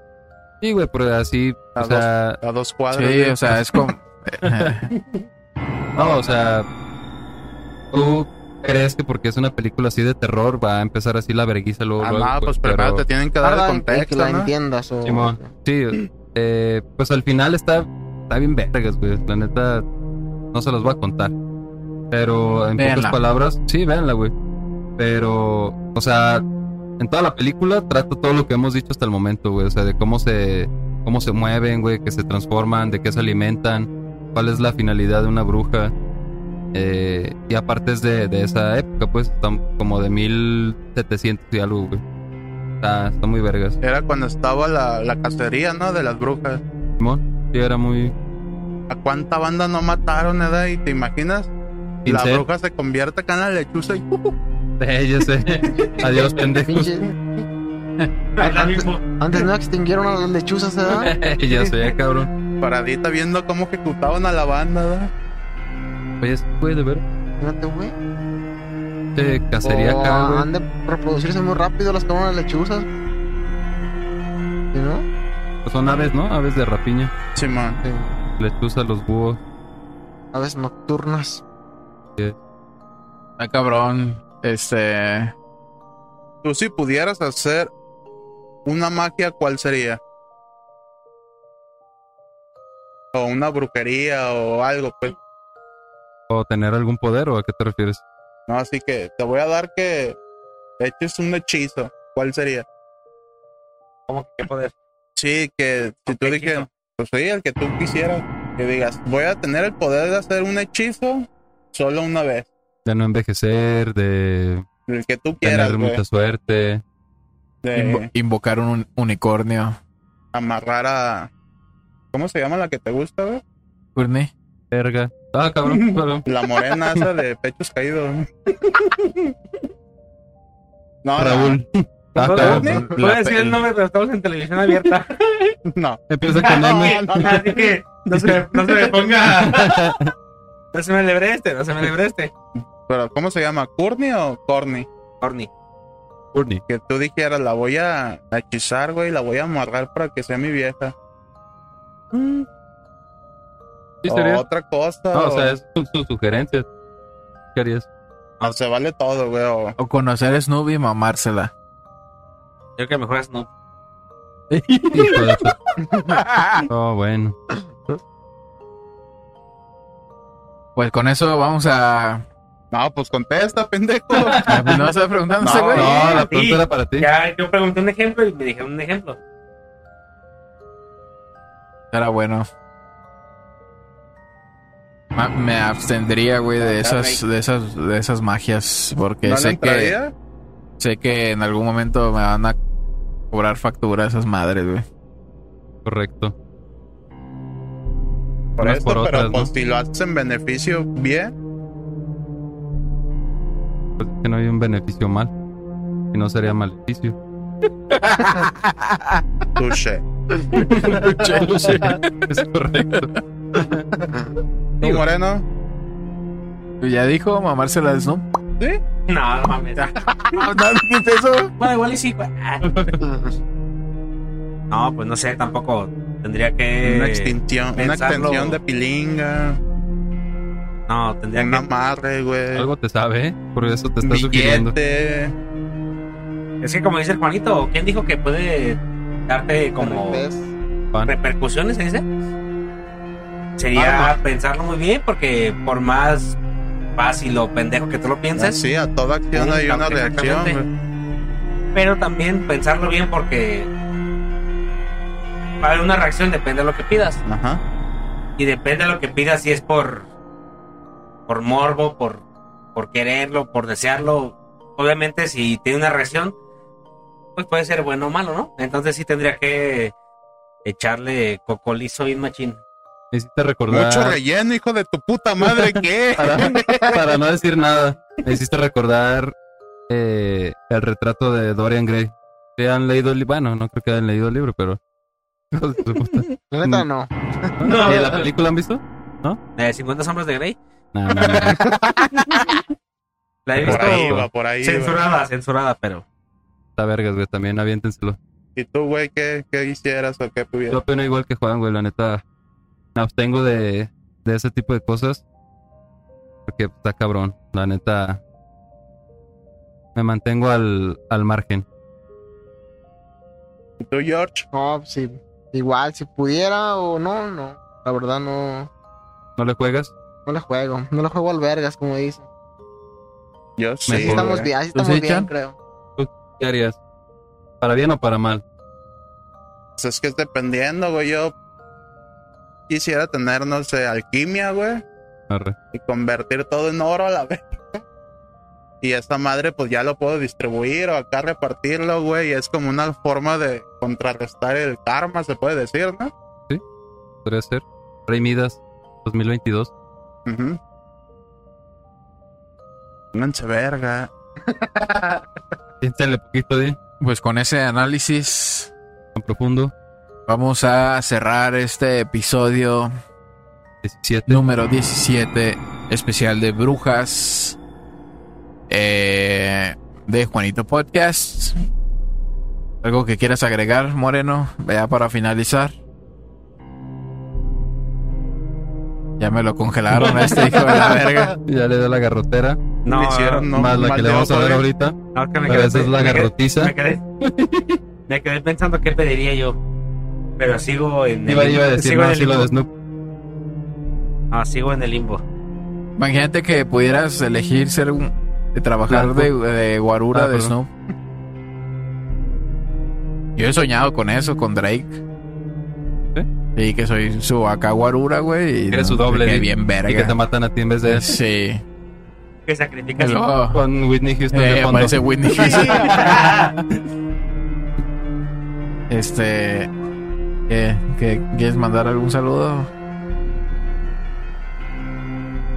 Sí, güey, pero así, A o sea, A dos cuadros. sí, o sea, es como... no, o sea, tú crees que porque es una película así de terror va a empezar así la verguiza luego, Ah, luego, no, güey, pues pero- primero te tienen que dar el en que contexto, la ¿no? entiendas o... Simón. Sí, eh, pues al final está, está bien vergas, güey. La neta, no se los voy a contar. Pero en Véanla. pocas palabras, sí, véanla, güey. Pero, o sea, en toda la película trata todo lo que hemos dicho hasta el momento, güey. O sea, de cómo se, cómo se mueven, güey, que se transforman, de qué se alimentan, cuál es la finalidad de una bruja. Eh, y aparte es de, de esa época, pues, están como de 1700 y algo, güey. Está, está muy vergas. Era cuando estaba la, la cacería, ¿no? De las brujas. Simón, sí, era muy... ¿A cuánta banda no mataron, edad? ¿Y te imaginas? La bruja se convierte acá en la lechuza y ¡uh! Eh, ya sé. Adiós, pendejos. Antes, antes no extinguieron a las lechuzas, ¿verdad? ya sé, cabrón. paradita viendo cómo ejecutaban a la banda, ¿verdad? Oye, sí, güey, de ver. Fíjate, güey. Eh, cacería O acá, güey. han de reproducirse muy rápido las cabronas lechuzas. ¿Sí, no? Pues son aves, ¿no? Aves de rapiña. Simón. Sí. Lechuza, los búhos. Aves nocturnas. Ah, cabrón. Este... Tú si pudieras hacer una magia, ¿cuál sería? O una brujería o algo, pues. ¿O tener algún poder o a qué te refieres? No, así que te voy a dar que eches un hechizo. ¿Cuál sería? ¿Cómo que qué poder? Sí, que si tú ¿Qué dijeras, pues sí, el que tú quisieras, que digas, voy a tener el poder de hacer un hechizo solo una vez. De no envejecer, de El que tú quieras, tener mucha suerte. invo- De invocar un un- unicornio. amarrar a. ¿Cómo se llama la que te gusta, güey? Courtney. Verga. Ah, cabrón. cabrón. La morena esa de pechos caídos. No, Raúl. Ah, ¿Puedo, cabrón. ¿puedo decir el nombre, pero estamos en televisión abierta. No. Empieza con M. Así que no se, no se me ponga. No se me lebre este, no se me lebre este. Pero, ¿cómo se llama? ¿Courtney o Corny? Corny. Courtney. Que tú dijeras, la voy a hechizar, güey, la voy a amarrar para que sea mi vieja. Sí, o sería. otra cosa. No, o o, sea, es su, su sugerencia. ¿Qué harías? o se vale todo, güey. O, O conocer a Snoopy y mamársela. Yo creo que mejor es no. Hijo de tu- Oh, bueno. Pues con eso vamos a... No, pues contesta, pendejo. Ah, pues, ¿No vas a preguntar No, ese güey? No, la pregunta era para ti. Ya yo pregunté un ejemplo y me dijeron un ejemplo. Era bueno. Ma- Me abstendría, güey, de Ah, esas, de esas, de esas magias, porque ¿No sé que, sé que en algún momento me van a cobrar factura esas madres, güey. Correcto. Por por pero otras, pues ¿no? si lo haces en beneficio bien, Pues que no hay un beneficio mal. Si no sería maleficio. touché. es correcto. ¿Tú, Moreno? ¿Ya dijo mamársela de Snoop? ¿Sí? No, no mames. ¿No dijiste eso? Bueno, igual y sí. No, pues no sé, tampoco tendría que. Una extinción, una extensión de pilinga, No, tendría un que. amarre, güey. Algo te sabe, ¿eh? Por eso te está Un sugiriendo. Es que como dice el Juanito, ¿quién dijo que puede darte como repercusiones? ¿se dice? Sería Ah, pensarlo muy bien, porque por más fácil o pendejo que tú lo pienses, Sí, a toda acción hay una reacción, pero también pensarlo bien porque va a haber una reacción, depende de lo que pidas. Ajá. Y depende de lo que pidas, si es por, por morbo, por, por quererlo, por desearlo. Obviamente, si tiene una reacción, pues puede ser bueno o malo, ¿no? Entonces sí tendría que echarle cocolizo bien machín. Hiciste recordar. Mucho relleno, hijo de tu puta madre, ¿qué? para, para no decir nada, hiciste recordar eh, el retrato de Dorian Gray. ¿Se han leído el libro? Bueno, no creo que hayan leído el libro, pero. Hijos de su puta. La neta, no. No. ¿Y la película han visto? Eh, 50 sombras de Grey. No, no, no. La he Por visto ahí va, por ahí va. censurada, censurada, pero Está vergas, güey. También aviéntenselo. ¿Y tú, güey, qué, qué hicieras o qué Yo pudieras? opino igual que Juan, güey. La neta, me abstengo de, de ese tipo de cosas. Porque está cabrón. La neta, me mantengo al, al margen. ¿Y tú, George? No, sí. Igual, si pudiera o no, no. La verdad, no. ¿No le juegas? No le juego. No le juego al vergas, como dicen. Yo sí. Así estamos bien, así ¿Tú estamos sí, bien, creo. ¿Qué harías? ¿Para bien o para mal? Pues es que es dependiendo, güey. Yo quisiera tener, no sé, alquimia, güey. Arre. Y convertir todo en oro a la vez. Y esta madre, pues ya lo puedo distribuir o acá repartirlo, güey. Y es como una forma de contrarrestar el karma, se puede decir, ¿no? Podría ser. Rey Midas 2022. Ujú. Pónganse verga. Piénsale poquito de Pues con ese análisis tan profundo. vamos a cerrar este episodio 17. número 17 especial de brujas eh, de Juanito Podcast. ¿Algo que quieras agregar, Moreno? Vea para finalizar. Ya me lo congelaron a este hijo de la verga. Ya le dio la garrotera. no, Me hicieron, no, más la que le vamos a eh. ahorita. no, que me quedé, esa es la me quedé- garrotiza. Me quedé, me quedé pensando qué pediría yo. Pero sigo en el Iba, iba a decir, sigo no, en el limbo. de Snoop. Ah, sigo en el limbo. Imagínate que pudieras elegir ser un. De trabajar de, de guarura Ah, de perdón. Snoop. Yo he soñado con eso, con Drake. Y que soy su acá guarura, güey. y Eres no, su doble. Que bien Y que te verga. matan a ti en vez de él. Sí. Que sacrificas. Con Whitney Houston eh, de fondo. aparece Whitney Houston. Este. ¿qué, qué- quieres mandar algún saludo?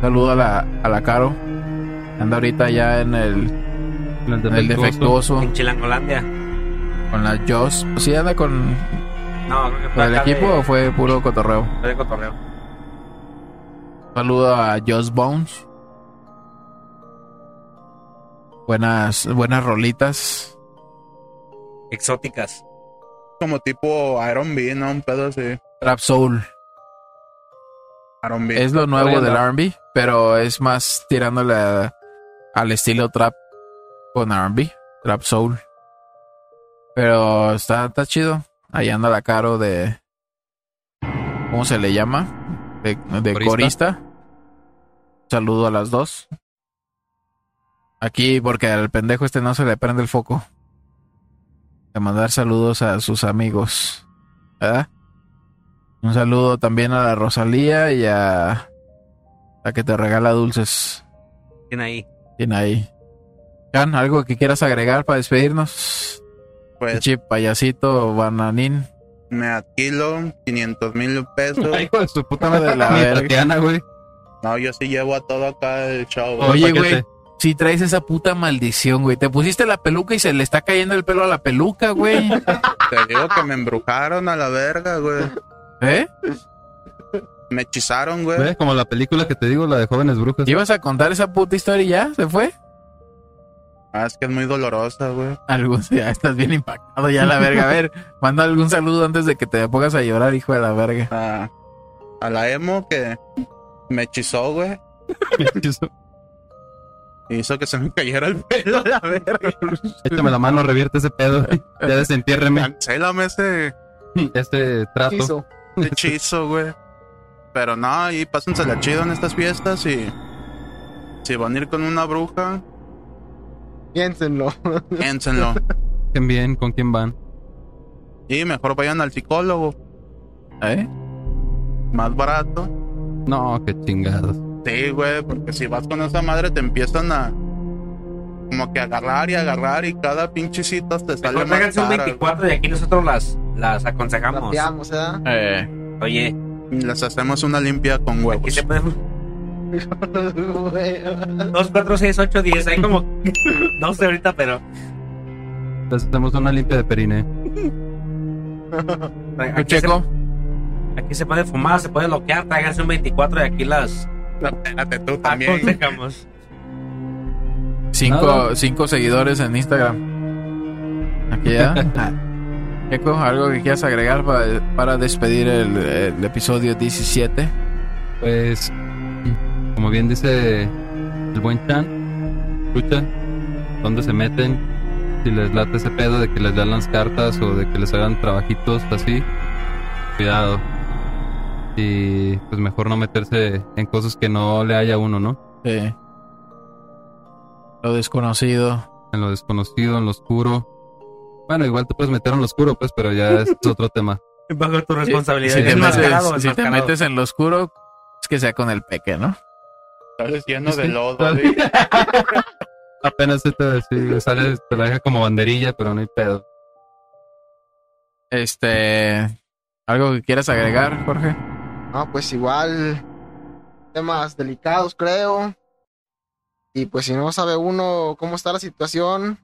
Saludo a la, a la Caro. Anda ahorita ya en el, En el defectuoso. En Chilangolandia. Con la Joss. ¿Sí anda con, No, creo que con fue el equipo de- o fue puro cotorreo? fue de cotorreo. Saludo a Joss Bones. Buenas, buenas rolitas. Exóticas. Como tipo Iron B, ¿no? Un pedo así. Trap Soul. Iron B. Es lo nuevo del. RB, pero es más tirándole a- al estilo trap con RB, Trap Soul. Pero está, está chido. Ahí anda la caro de. ¿Cómo se le llama? De, de Corista. corista. Saludo a las dos. Aquí, porque al pendejo este no se le prende el foco. De mandar saludos a sus amigos. ¿Verdad? Un saludo también a la Rosalía y a la que te regala dulces. Ahí. Tiene ahí. Jan, ¿algo que quieras agregar para despedirnos? Pues Chip, payasito, bananín. me alquilo 500 mil pesos. Ay, hijo de su puta madre. De la verga. Tatiana, güey. No, yo sí llevo a todo acá el show. Oye, güey. Si traes esa puta maldición, güey. Te pusiste la peluca y se le está cayendo el pelo a la peluca, güey. Te digo que me embrujaron a la verga, güey. ¿Eh? Me hechizaron, güey. ¿Ves? Como la película que te digo, la de jóvenes brujas. ¿Ibas a contar esa puta historia y ya? ¿Se fue? Ah, es que es muy dolorosa, güey. Algo, ya estás bien impactado ya la verga. A ver, manda algún saludo antes de que te pongas a llorar, hijo de la verga. A, a la emo que me hechizó, güey. Hizo que se me cayera el pelo la verga. Échame la mano, revierte ese pedo. Ya desentiérreme Cancélame ese este trato. Hizo. hechizo, güey. Pero no, ahí pásensela chido en estas fiestas y si van a ir con una bruja, Piénsenlo. piénsenlo. Bien, bien, ¿con quién van? Y mejor vayan al psicólogo, ¿Eh? más barato. No, qué chingados. Sí, güey, porque si vas con esa madre te empiezan a como que agarrar y agarrar y cada pinche cita te sale más tráiganse un cara, 24 y aquí nosotros las, las aconsejamos. ¿eh? Eh, Oye, güey. Les hacemos una limpia con aquí huevos. se pueden 2, 4, 6, 8, 10. Hay como 12 ahorita, pero Entonces hacemos una limpia de perine. ¿tú, aquí se, Checo? aquí se puede fumar, se puede bloquear. Tráiganse un 24 y aquí las No, espérate tú también. aconsejamos. Cinco, cinco seguidores en Instagram. Aquí ya. Checo, ¿algo que quieras agregar para, para despedir el, el episodio 17? Pues, como bien dice el buen Chan, escucha dónde se meten, si les late ese pedo de que les dan las cartas o de que les hagan trabajitos así, cuidado. Y pues mejor no meterse en cosas que no le haya uno, ¿no? Sí. Lo desconocido. En lo desconocido, en lo oscuro. Bueno, igual te puedes meter en lo oscuro, pues, pero ya es otro tema. Bajo tu responsabilidad. Si te, metes, si te metes en lo oscuro, es que sea con el peque, ¿no? Sales lleno de lodo. Apenas se te, sí, sale, te la deja como banderilla, pero no hay pedo. Este. ¿Algo que quieras agregar, Jorge? No, pues igual temas delicados, creo. Y pues si no sabe uno cómo está la situación,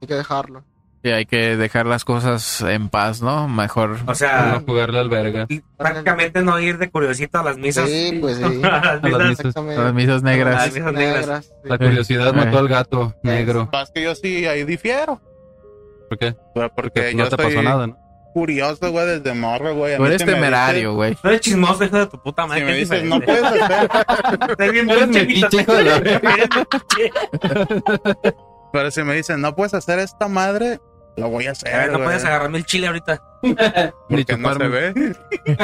hay que dejarlo. Sí, hay que dejar las cosas en paz, ¿no? Mejor. O Para sea, no jugarle al verga. prácticamente no ir de curiosito a las misas. Sí, pues sí. a las A las misas. misas. Exactamente. Las misas Las negras. misas negras. La curiosidad Eh. mató al gato negro. Más que yo sí ahí difiero. ¿Por qué? Porque Porque no yo te pasó nada, ¿no? curioso, güey, desde morro, güey. A Tú eres temerario, güey. No eres chismoso, hijo de tu puta madre. Si me es dices, no puedes hacer. Bien la. Pero si me dicen, no puedes hacer esta madre, lo voy a hacer. A ver, no puedes agarrarme el chile ahorita. Ni Porque no se ve.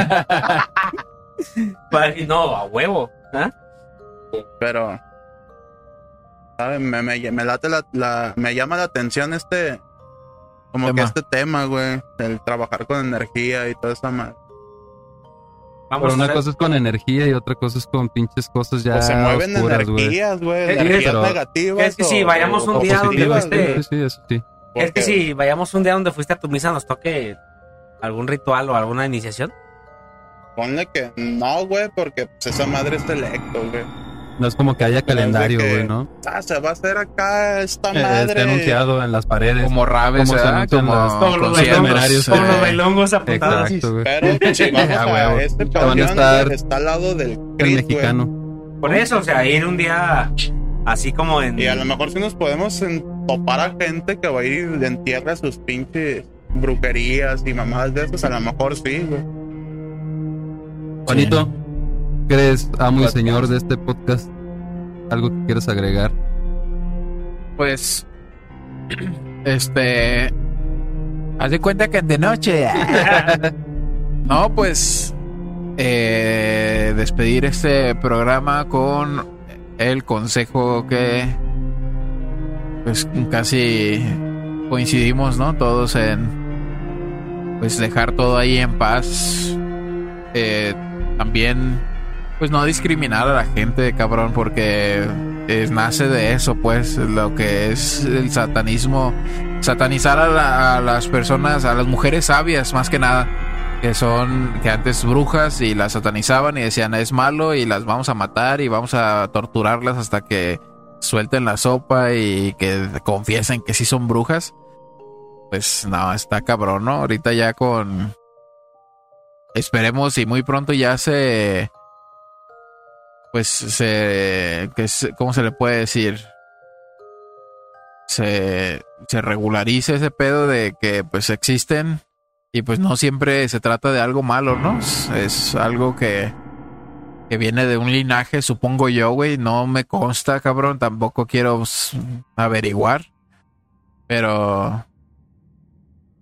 No, a huevo. ¿Ah? Pero. ¿sabes? Me, me, me late la, la- Me llama la atención este. Como que este tema, güey. El trabajar con energía y toda esa madre. Vamos Pero una cosa es con energía y otra cosa es con pinches cosas ya O se mueven oscuras, energías, güey. Eh, Energías pero- negativas. es que si o- vayamos un o día donde positivas, fuiste- güey. Sí, sí, Es que si vayamos un día donde fuiste a tu misa nos toque algún ritual o alguna iniciación. Ponle que no, güey, porque pues, esa madre es selecto, güey. No es como que haya calendario, que- güey, ¿no? Ah, se va a hacer acá esta Eh, madre. Está anunciado en las paredes. Como rabes, Como Como Como los conciertos, temerarios, eh, Como los bailongos apuntados. Exacto, güey. Pero si vamos A a, huevo. este estar- está al lado del El Cristo, güey. mexicano. Por eso, o sea, ir un día así como en. Y a lo mejor si nos podemos topar a gente que va a ir de entierra a sus pinches brujerías y mamadas de esas, a lo mejor sí, güey. Juanito, ¿qué eres amo y señor de este podcast? ¿Algo que quieras agregar? Pues. Este. Haz de cuenta que de noche. no, pues. eh, despedir este programa con el consejo que. Pues casi coincidimos, ¿no? Todos en. Pues dejar todo ahí en paz. Eh, también. Pues no discriminar a la gente, cabrón, porque es- nace de eso, pues, lo que es el satanismo, satanizar a, la- a las personas, a las mujeres sabias, más que nada, que son, que antes brujas y las satanizaban y decían es malo y las vamos a matar y vamos a torturarlas hasta que suelten la sopa y que confiesen que sí son brujas. Pues no, está cabrón, ¿no? Ahorita ya con... Esperemos y muy pronto ya se pues se, que ¿cómo se le puede decir? Se, se regularice ese pedo de que pues existen y pues no siempre se trata de algo malo, ¿no? Es, algo que, que viene de un linaje, supongo yo, güey, no me consta, cabrón, tampoco quiero averiguar, pero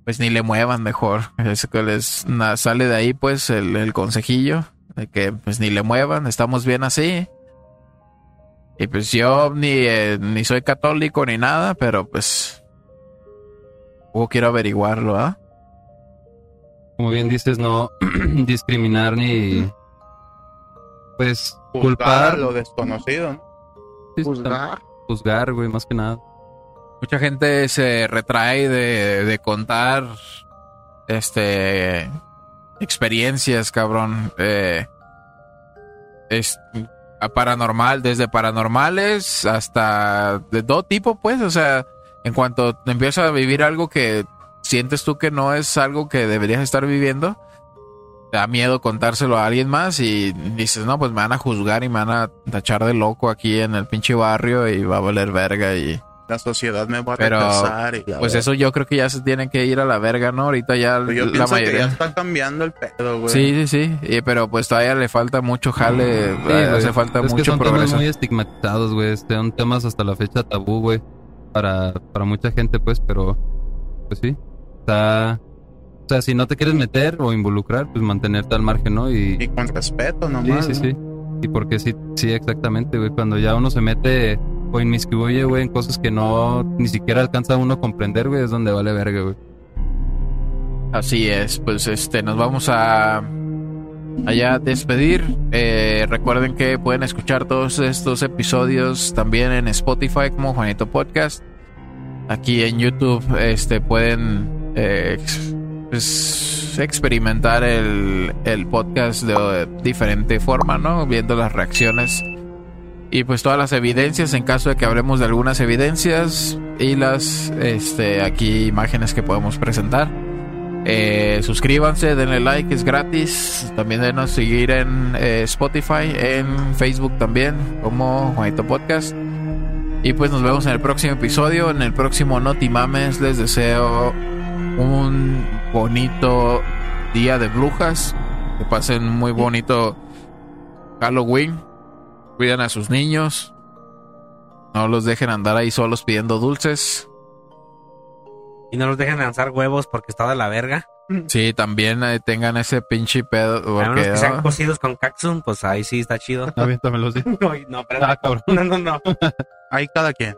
pues ni le muevan mejor, es que les sale de ahí pues el, consejillo de que pues ni le muevan, estamos bien así. Y pues yo ni, eh, ni soy católico ni nada, pero pues tampoco quiero averiguarlo, ¿ah? Como bien dices, no discriminar ni. Pues Juzgar a culpar. lo desconocido, ¿no? sí, Juzgar. Juzgar, güey, más que nada. Mucha gente se retrae de, de contar este experiencias, cabrón. Eh, es a paranormal, desde paranormales hasta de todo tipo, pues. O sea, en cuanto empiezas a vivir algo que sientes tú que no es algo que deberías estar viviendo, te da miedo contárselo a alguien más y dices, no, pues me van a juzgar y me van a tachar de loco aquí en el pinche barrio y va a valer verga y... La sociedad me va a Pero, y la Pues verga. eso yo creo que ya se tiene que ir a la verga, ¿no? Ahorita ya Pero yo la pienso que ya mayoría... está cambiando el pedo, güey. Sí, sí, sí, y- pero pues todavía le falta mucho jale, Sí, güey. hace falta es que mucho son temas progreso. muy estigmatizados, güey. Son temas hasta la fecha tabú, güey. Para, para mucha gente, pues, pero... Pues sí. Está... O sea, si no te quieres meter o involucrar, pues mantenerte al margen, ¿no? Y... Y con respeto Sí, nomás. sí, ¿no? sí. Y porque sí, sí, exactamente, güey. Cuando ya uno se mete o inmiscuye, güey, en cosas que no ni siquiera alcanza uno a comprender, güey, es donde vale verga, güey. Así es, pues este, nos vamos a allá despedir. Eh, recuerden que pueden escuchar todos estos episodios también en Spotify como Juanito Podcast. Aquí en YouTube, este, pueden eh, pues, experimentar el, el podcast de diferente forma, ¿no? Viendo las reacciones y pues todas las evidencias en caso de que hablemos de algunas evidencias y las, este, aquí imágenes que podemos presentar. Eh, suscríbanse, denle like, es gratis. También denos seguir en eh, Spotify, en Facebook también, como Juanito Podcast. Y pues nos vemos en el próximo episodio. En el próximo Noti Mames les deseo un bonito día de brujas. Que pasen muy bonito Halloween. Cuiden a sus niños. No los dejen andar ahí solos pidiendo dulces. Y no los dejen lanzar huevos porque está de la verga. Sí, también eh, tengan ese pinche pedo. A menos Porque, que sean ¿no? cocidos con Kaxun, pues ahí sí está chido. Aviéntamelo, sí. No, no, pero Ah, no, no, no. Ahí cada quien.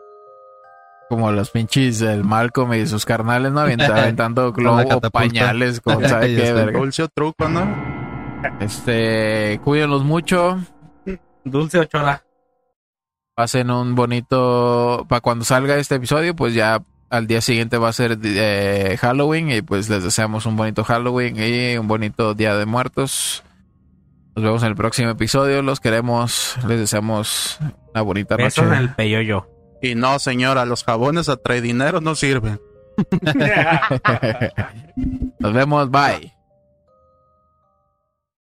Como los pinches del Malcolm y sus carnales, ¿no? Aventando Con la globo, catapulta. pañales, con sabe qué, verga. Dulce o truco, ¿no? Este, cuídenlos mucho. Dulce o chola. Pasen un bonito. Para cuando salga este episodio, pues ya al día siguiente va a ser eh, Halloween. Y pues les deseamos un bonito Halloween y un bonito Día de Muertos. Nos vemos en el próximo episodio. Los queremos. Les deseamos una bonita noche. Eso en el peyoyo. Y no, señora, los jabones a trae dinero no sirven. Nos vemos. Bye.